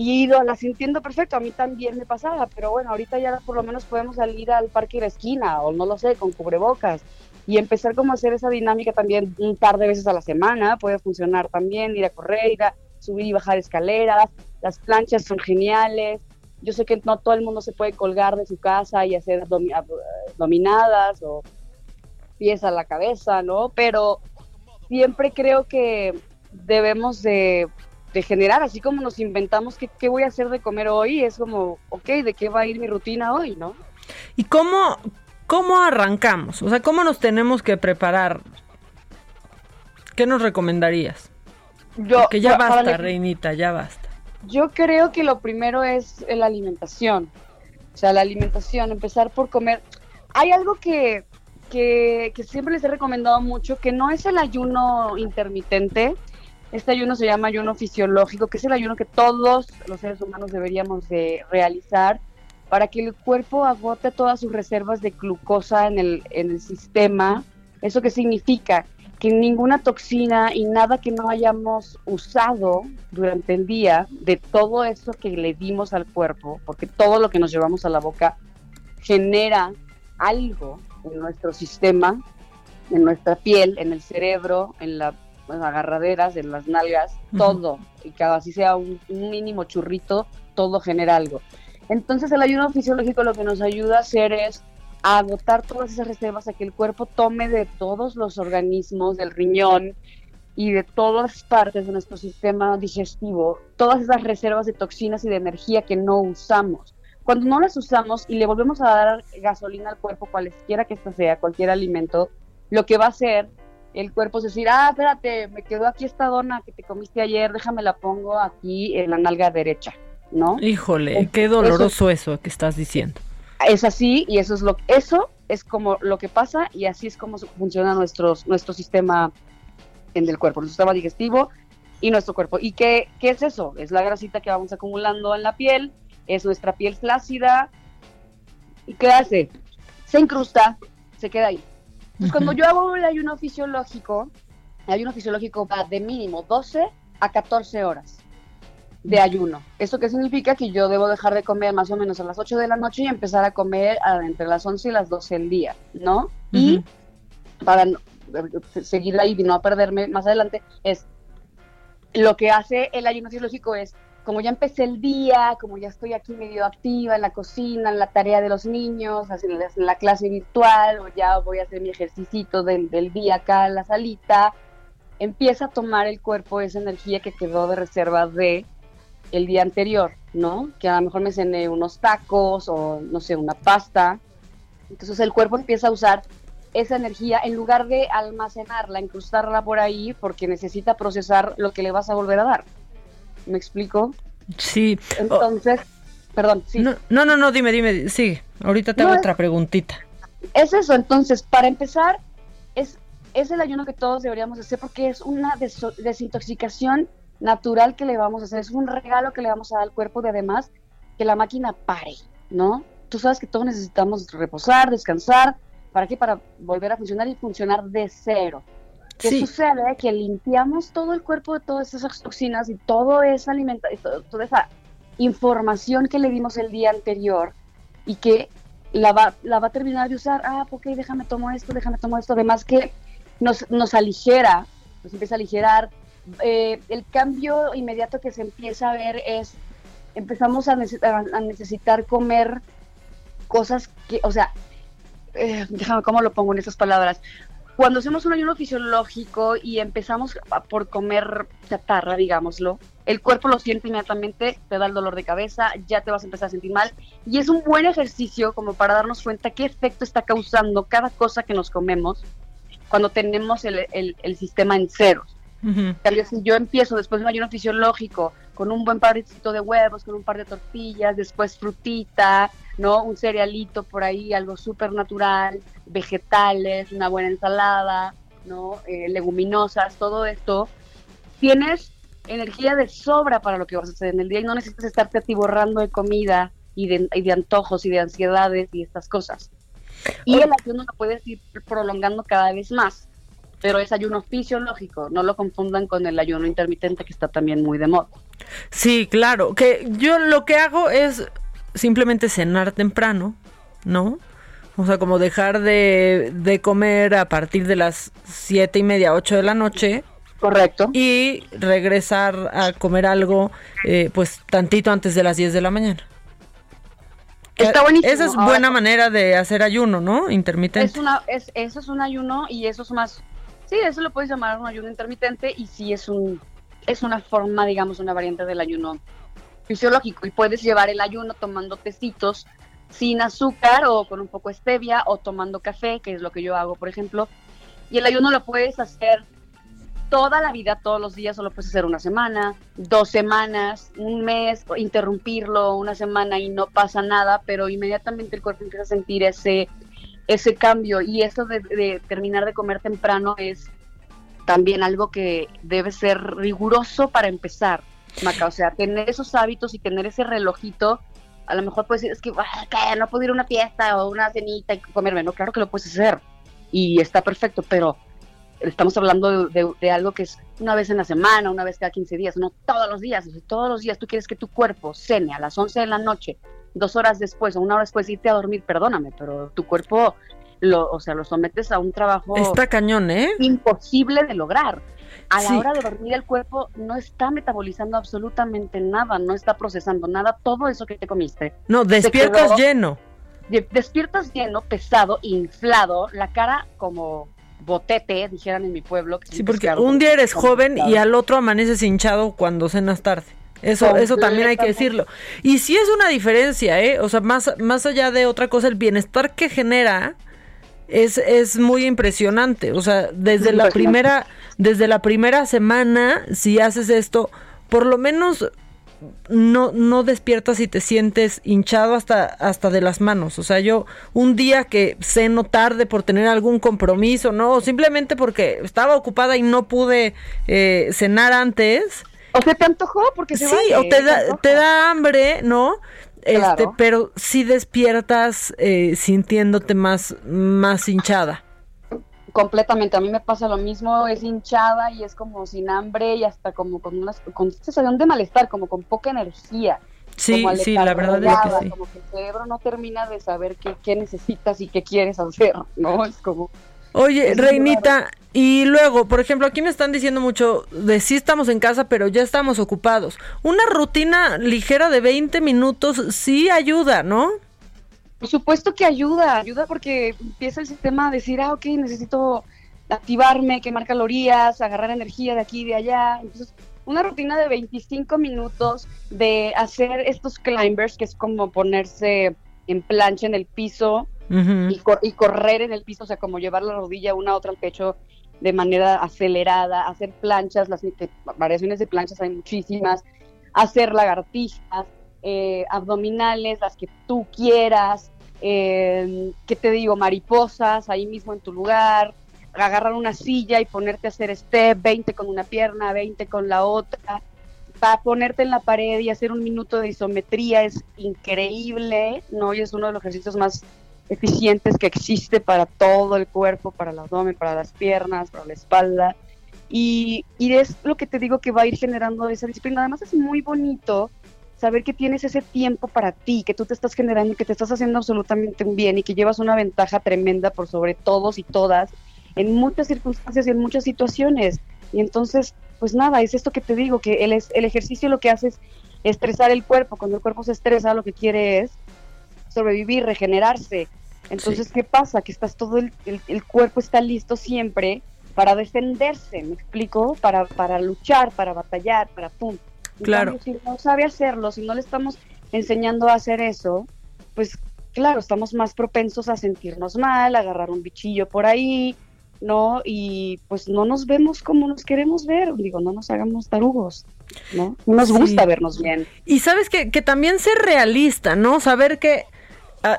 Y he ido, la sintiendo perfecto, a mí también me pasaba, pero bueno, ahorita ya por lo menos podemos salir al parque de la esquina, o no lo sé, con cubrebocas, y empezar como a hacer esa dinámica también un par de veces a la semana, puede funcionar también, ir a correr, ir a subir y bajar escaleras, las planchas son geniales, yo sé que no todo el mundo se puede colgar de su casa y hacer ab- dominadas o pies a la cabeza, ¿no? Pero siempre creo que debemos de, de generar, así como nos inventamos qué, qué voy a hacer de comer hoy, es como, ok, ¿de qué va a ir mi rutina hoy, no? ¿Y cómo, cómo arrancamos? O sea, ¿cómo nos tenemos que preparar? ¿Qué nos recomendarías? Yo, Que ya para basta, la- reinita, ya basta. Yo creo que lo primero es la alimentación. O sea, la alimentación, empezar por comer. Hay algo que, que, que siempre les he recomendado mucho, que no es el ayuno intermitente, Este ayuno se llama ayuno fisiológico, que es el ayuno que todos los seres humanos deberíamos de realizar para que el cuerpo agote todas sus reservas de glucosa en el, en el sistema. ¿Eso qué significa? Que ninguna toxina y nada que no hayamos usado durante el día de todo eso que le dimos al cuerpo, porque todo lo que nos llevamos a la boca genera algo en nuestro sistema, en nuestra piel, en el cerebro, en las agarraderas, en las nalgas, todo. Y cada así sea un, un mínimo churrito, todo genera algo. Entonces el ayuno fisiológico lo que nos ayuda a hacer es a agotar todas esas reservas, a que el cuerpo tome de todos los organismos, del riñón y de todas partes de nuestro sistema digestivo, todas esas reservas de toxinas y de energía que no usamos. Cuando no las usamos y le volvemos a dar gasolina al cuerpo, cualesquiera que ésta sea, cualquier alimento, lo que va a hacer el cuerpo es decir, ah, espérate, me quedó aquí esta dona que te comiste ayer, déjame la pongo aquí en la nalga derecha, ¿no? Híjole, qué doloroso eso, que estás diciendo. Es así y eso es lo eso es como lo que pasa y así es como funciona nuestros, nuestro sistema en el cuerpo, nuestro sistema digestivo y nuestro cuerpo. ¿Y qué, qué es eso? Es la grasita que vamos acumulando en la piel, es nuestra piel flácida. ¿Y qué hace? Se incrusta, se queda ahí. Entonces, cuando yo hago el ayuno fisiológico, el ayuno fisiológico va de mínimo 12 a 14 horas de ayuno. ¿Eso qué significa? Que yo debo dejar de comer más o menos a las 8 de la noche y empezar a comer a, entre las 11 y las 12 del día, ¿no? Y para no- seguir ahí y no perderme más adelante, es lo que hace el ayuno fisiológico es, como ya empecé el día, como ya estoy aquí medio activa en la cocina, en la tarea de los niños, en la, clase virtual, o ya voy a hacer mi ejercicio del, del día acá en la salita, empieza a tomar el cuerpo esa energía que quedó de reserva de el día anterior, ¿no? Que a lo mejor me cené unos tacos o, no sé, una pasta. Entonces el cuerpo empieza a usar esa energía en lugar de almacenarla, incrustarla por ahí, porque necesita procesar lo que le vas a volver a dar. ¿Me explico? Sí. Entonces, perdón, sí. No, no, no, no, dime, dime, sigue. Ahorita te hago No, es- otra preguntita. Es eso, entonces, para empezar, es, es el ayuno que todos deberíamos hacer porque es una desintoxicación natural que le vamos a hacer, es un regalo que le vamos a dar al cuerpo de además que la máquina pare, ¿no? Tú sabes que todos necesitamos reposar, descansar, ¿para qué? Para volver a funcionar y funcionar de cero. ¿Qué Sí. sucede? Que limpiamos todo el cuerpo de todas esas toxinas y todo esa alimenta y todo- toda esa información que le dimos el día anterior y que la va, la va a terminar de usar. Ah, ok, déjame tomo esto, déjame tomo esto. Además que nos, nos aligera, nos empieza a aligerar. Eh, el cambio inmediato que se empieza a ver es, empezamos a, nece- a- a necesitar comer cosas que, o sea, eh, déjame cómo lo pongo en esas palabras. Cuando hacemos un ayuno fisiológico y empezamos por comer chatarra, digámoslo, el cuerpo lo siente inmediatamente, te da el dolor de cabeza, ya te vas a empezar a sentir mal. Y es un buen ejercicio como para darnos cuenta qué efecto está causando cada cosa que nos comemos cuando tenemos el, el- el sistema en ceros. Cambio, si yo empiezo después de un ayuno fisiológico con un buen parcito de huevos, con un par de tortillas, después frutita, ¿no? Un cerealito por ahí, algo súper natural, vegetales, una buena ensalada, ¿no? Eh, leguminosas, todo esto. Tienes energía de sobra para lo que vas a hacer en el día y no necesitas estarte atiborrando de comida y de, y de antojos y de ansiedades y estas cosas. Y el ayuno lo puedes ir prolongando cada vez más, pero es ayuno fisiológico, no lo confundan con el ayuno intermitente que está también muy de moda. Sí, claro. Que yo lo que hago es simplemente cenar temprano, ¿no? O sea, como dejar de, de comer a partir de las siete y media, ocho de la noche. Correcto. Y regresar a comer algo, eh, pues tantito antes de las 10 de la mañana. Está buenísimo. Esa es Ahora, buena manera de hacer ayuno, ¿no? Intermitente. Es una, es, eso es un ayuno y eso es más, sí, eso lo puedes llamar un ayuno intermitente y sí es un, es una forma, digamos, una variante del ayuno fisiológico y puedes llevar el ayuno tomando tecitos sin azúcar o con un poco de stevia o tomando café, que es lo que yo hago, por ejemplo. Y el ayuno lo puedes hacer toda la vida, todos los días, o lo puedes hacer una semana, dos semanas, un mes, interrumpirlo una semana y no pasa nada, pero inmediatamente el cuerpo empieza a sentir ese, ese cambio y eso de, terminar de comer temprano es también algo que debe ser riguroso para empezar, Maca. O sea, tener esos hábitos y tener ese relojito. A lo mejor puedes decir, es que, ah, no puedo ir a una fiesta o una cenita y comerme. No, claro que lo puedes hacer. Y está perfecto, pero estamos hablando de, algo que es una vez en la semana, una vez cada 15 días, no todos los días. todos los días tú quieres que tu cuerpo cene a las 11 de la noche, dos horas después o una hora después de irte a dormir, perdóname, pero tu cuerpo lo, o sea, lo sometes a un trabajo está cañón, ¿eh? imposible de lograr. A la hora de dormir el cuerpo no está metabolizando absolutamente nada, no está procesando nada, todo eso que te comiste. No, despiertas lleno. Despiertas lleno, pesado, inflado, la cara como botete, dijeran en mi pueblo. sí, porque un día eres joven y al otro amaneces hinchado cuando cenas tarde. Eso, eso también hay que decirlo. Y sí es una diferencia, ¿eh? O sea, más, más allá de otra cosa, el bienestar que genera es, es muy impresionante. O sea, desde la primera, desde la primera semana, si haces esto, por lo menos no, no despiertas y te sientes hinchado hasta, hasta de las manos. O sea, yo un día que ceno tarde por tener algún compromiso, ¿no? simplemente porque estaba ocupada y no pude eh, cenar antes. O se te antojó porque se Sí, o te da, te da hambre, ¿no? Este, pero si despiertas eh, sintiéndote más, más hinchada. Completamente, a mí me pasa lo mismo, es hinchada y es como sin hambre y hasta como con una con sensación de malestar, como con poca energía. Sí, sí, la verdad es que sí. Como que el cerebro no termina de saber qué, qué necesitas y qué quieres hacer, ¿no? Es como... Oye, Reinita, y luego, por ejemplo, aquí me están diciendo mucho de sí estamos en casa, pero ya estamos ocupados. Una rutina ligera de 20 minutos sí ayuda, ¿no? Por supuesto que ayuda, ayuda porque empieza el sistema a decir, ah, ok, necesito activarme, quemar calorías, agarrar energía de aquí y de allá. Entonces, una rutina de 25 minutos de hacer estos climbers, que es como ponerse en plancha en el piso y, y, correr en el piso, o sea, como llevar la rodilla una a otra al pecho de manera acelerada, hacer planchas, las variaciones de planchas hay muchísimas, hacer lagartijas, eh, abdominales, las que tú quieras, eh, ¿qué te digo? Mariposas ahí mismo en tu lugar, agarrar una silla y ponerte a hacer step, 20 con una pierna, 20 con la otra, para ponerte en la pared y hacer un minuto de isometría es increíble, ¿no? Y es uno de los ejercicios más eficientes que existe para todo el cuerpo, para el abdomen, para las piernas, para la espalda. Y, y es lo que te digo que va a ir generando esa disciplina. Además es muy bonito saber que tienes ese tiempo para ti, que tú te estás generando, que te estás haciendo absolutamente un bien y que llevas una ventaja tremenda por sobre todos y todas en muchas circunstancias y en muchas situaciones. Y entonces, pues nada, es esto que te digo, que el, el ejercicio lo que hace es estresar el cuerpo. Cuando el cuerpo se estresa, lo que quiere es sobrevivir, regenerarse. Entonces, ¿qué pasa? Que estás todo el, el, cuerpo está listo siempre para defenderse, ¿me explico? Para, para luchar, para batallar, para pum. Claro. si no sabe hacerlo, si no le estamos enseñando a hacer eso, pues claro, estamos más propensos a sentirnos mal, a agarrar un bichillo por ahí, ¿no? Y pues no nos vemos como nos queremos ver, digo, no nos hagamos tarugos, ¿no? Nos gusta vernos bien. Y sabes que, que también ser realista, ¿no? Saber que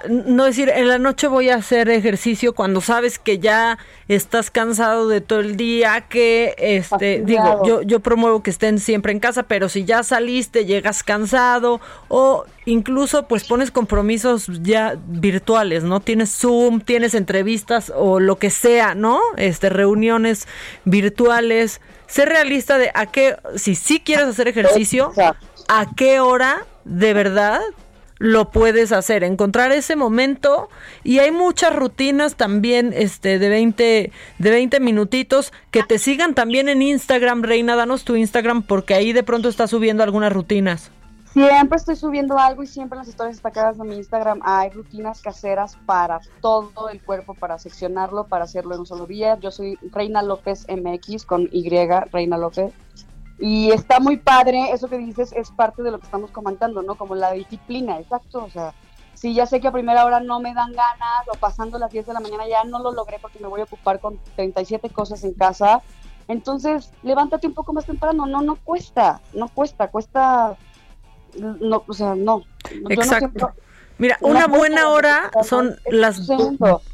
no decir, en la noche voy a hacer ejercicio cuando sabes que ya estás cansado de todo el día, que este, digo, yo, yo promuevo que estén siempre en casa, pero si ya saliste, llegas cansado, o incluso pues pones compromisos ya virtuales, ¿no? Tienes Zoom, tienes entrevistas o lo que sea, ¿no? Este, reuniones virtuales. Ser realista de a qué, si sí quieres hacer ejercicio, a qué hora de verdad lo puedes hacer, encontrar ese momento y hay muchas rutinas también este de 20 de 20 minutitos que te sigan también en Instagram, Reina, danos tu Instagram porque ahí de pronto estás subiendo algunas rutinas. Siempre estoy subiendo algo y siempre en las historias destacadas de mi Instagram hay rutinas caseras para todo el cuerpo, para seccionarlo, para hacerlo en un solo día. Yo soy Reina López MX con Y, Reina López. Y está muy padre, eso que dices es parte de lo que estamos comentando, ¿no? Como la disciplina, exacto. O sea, si ya sé que a primera hora no me dan ganas o pasando las 10 de la mañana ya no lo logré porque me voy a ocupar con 37 cosas en casa, entonces levántate un poco más temprano. No, no cuesta, no cuesta, cuesta, no, o sea, no. Exacto. Mira, una buena hora son las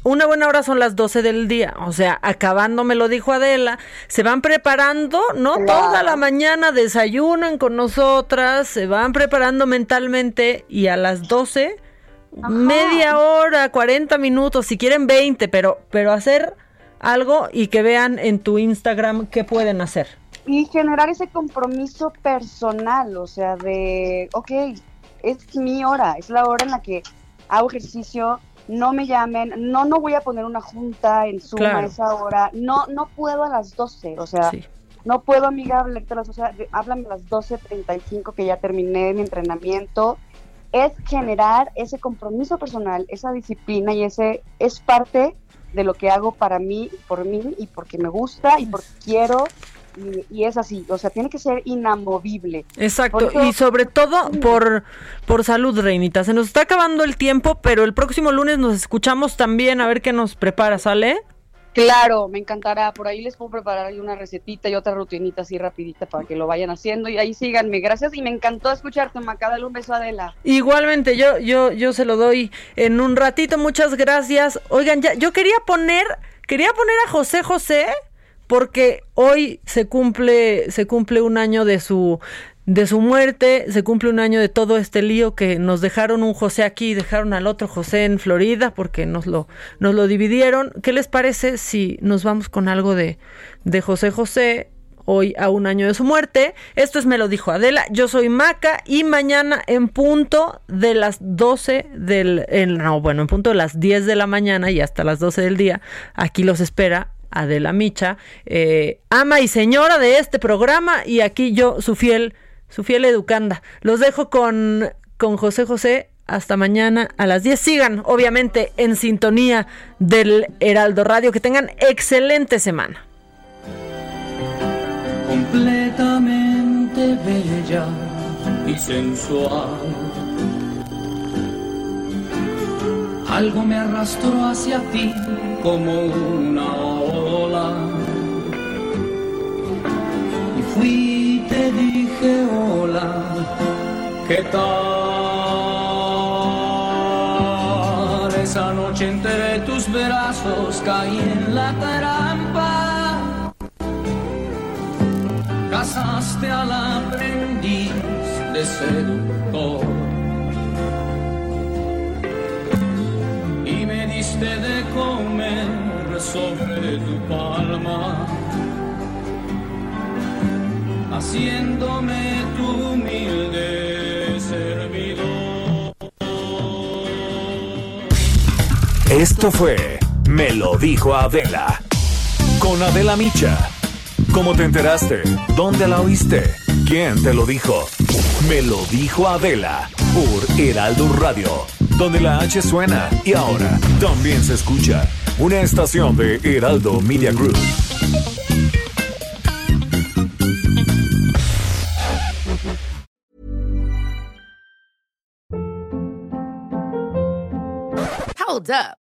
una buena hora son las 12 del día, o sea, acabando me lo dijo Adela, se van preparando, no toda la mañana desayunan con nosotras, se van preparando mentalmente y a las 12 media hora, 40 minutos, si quieren 20, pero pero hacer algo y que vean en tu Instagram qué pueden hacer. Y generar ese compromiso personal, o sea, de, ok, es mi hora, es la hora en la que hago ejercicio, no me llamen, no, no voy a poner una junta en Zoom a esa hora, no, no puedo a las 12, o sea, no puedo, amiga, hablarte a las, o sea, háblame a las 12.35 que ya terminé mi entrenamiento, es generar ese compromiso personal, esa disciplina y ese es parte de lo que hago para mí, por mí y porque me gusta y porque quiero y, es así, o sea, tiene que ser inamovible. Exacto, y sobre todo por, por salud, Reinita. Se nos está acabando el tiempo, pero el próximo lunes nos escuchamos también a ver qué nos prepara, ¿sale? Claro, me encantará. Por ahí les puedo preparar una recetita y otra rutinita así rapidita para que lo vayan haciendo y ahí síganme. Gracias y me encantó escucharte, Maca. Dale un beso a Adela. Igualmente, yo, yo, yo se lo doy en un ratito. Muchas gracias. Oigan, ya, yo quería poner, quería poner a José José porque hoy se cumple, se cumple un año de su, de su muerte, se cumple un año de todo este lío que nos dejaron un José aquí, dejaron al otro José en Florida porque nos lo, nos lo dividieron. ¿Qué les parece si nos vamos con algo de, de José José? Hoy a un año de su muerte. Esto es Me lo dijo Adela. Yo soy Maca y mañana en punto de las 12 del. no, bueno, en punto de las 10 de la mañana y hasta las 12 del día. Aquí los espera Adela Micha, eh, ama y señora de este programa y aquí yo, su fiel, su fiel educanda. Los dejo con, con José José. Hasta mañana a las 10. Sigan, obviamente, en sintonía del Heraldo Radio. Que tengan excelente semana. Completamente bella y sensual. Algo me arrastró hacia ti como una ola. Y fui te dije hola, ¿qué tal? Esa noche entre tus brazos caí en la trampa. Casaste al aprendiz de seductor. De comer sobre tu palma, haciéndome tu humilde servidor. Esto fue Me lo dijo Adela, con Adela Micha. ¿Cómo te enteraste? ¿Dónde la oíste? ¿Quién te lo dijo? Me lo dijo Adela por Heraldo Radio donde la H suena y ahora también se escucha. Una estación de Heraldo Media Group. Hold up.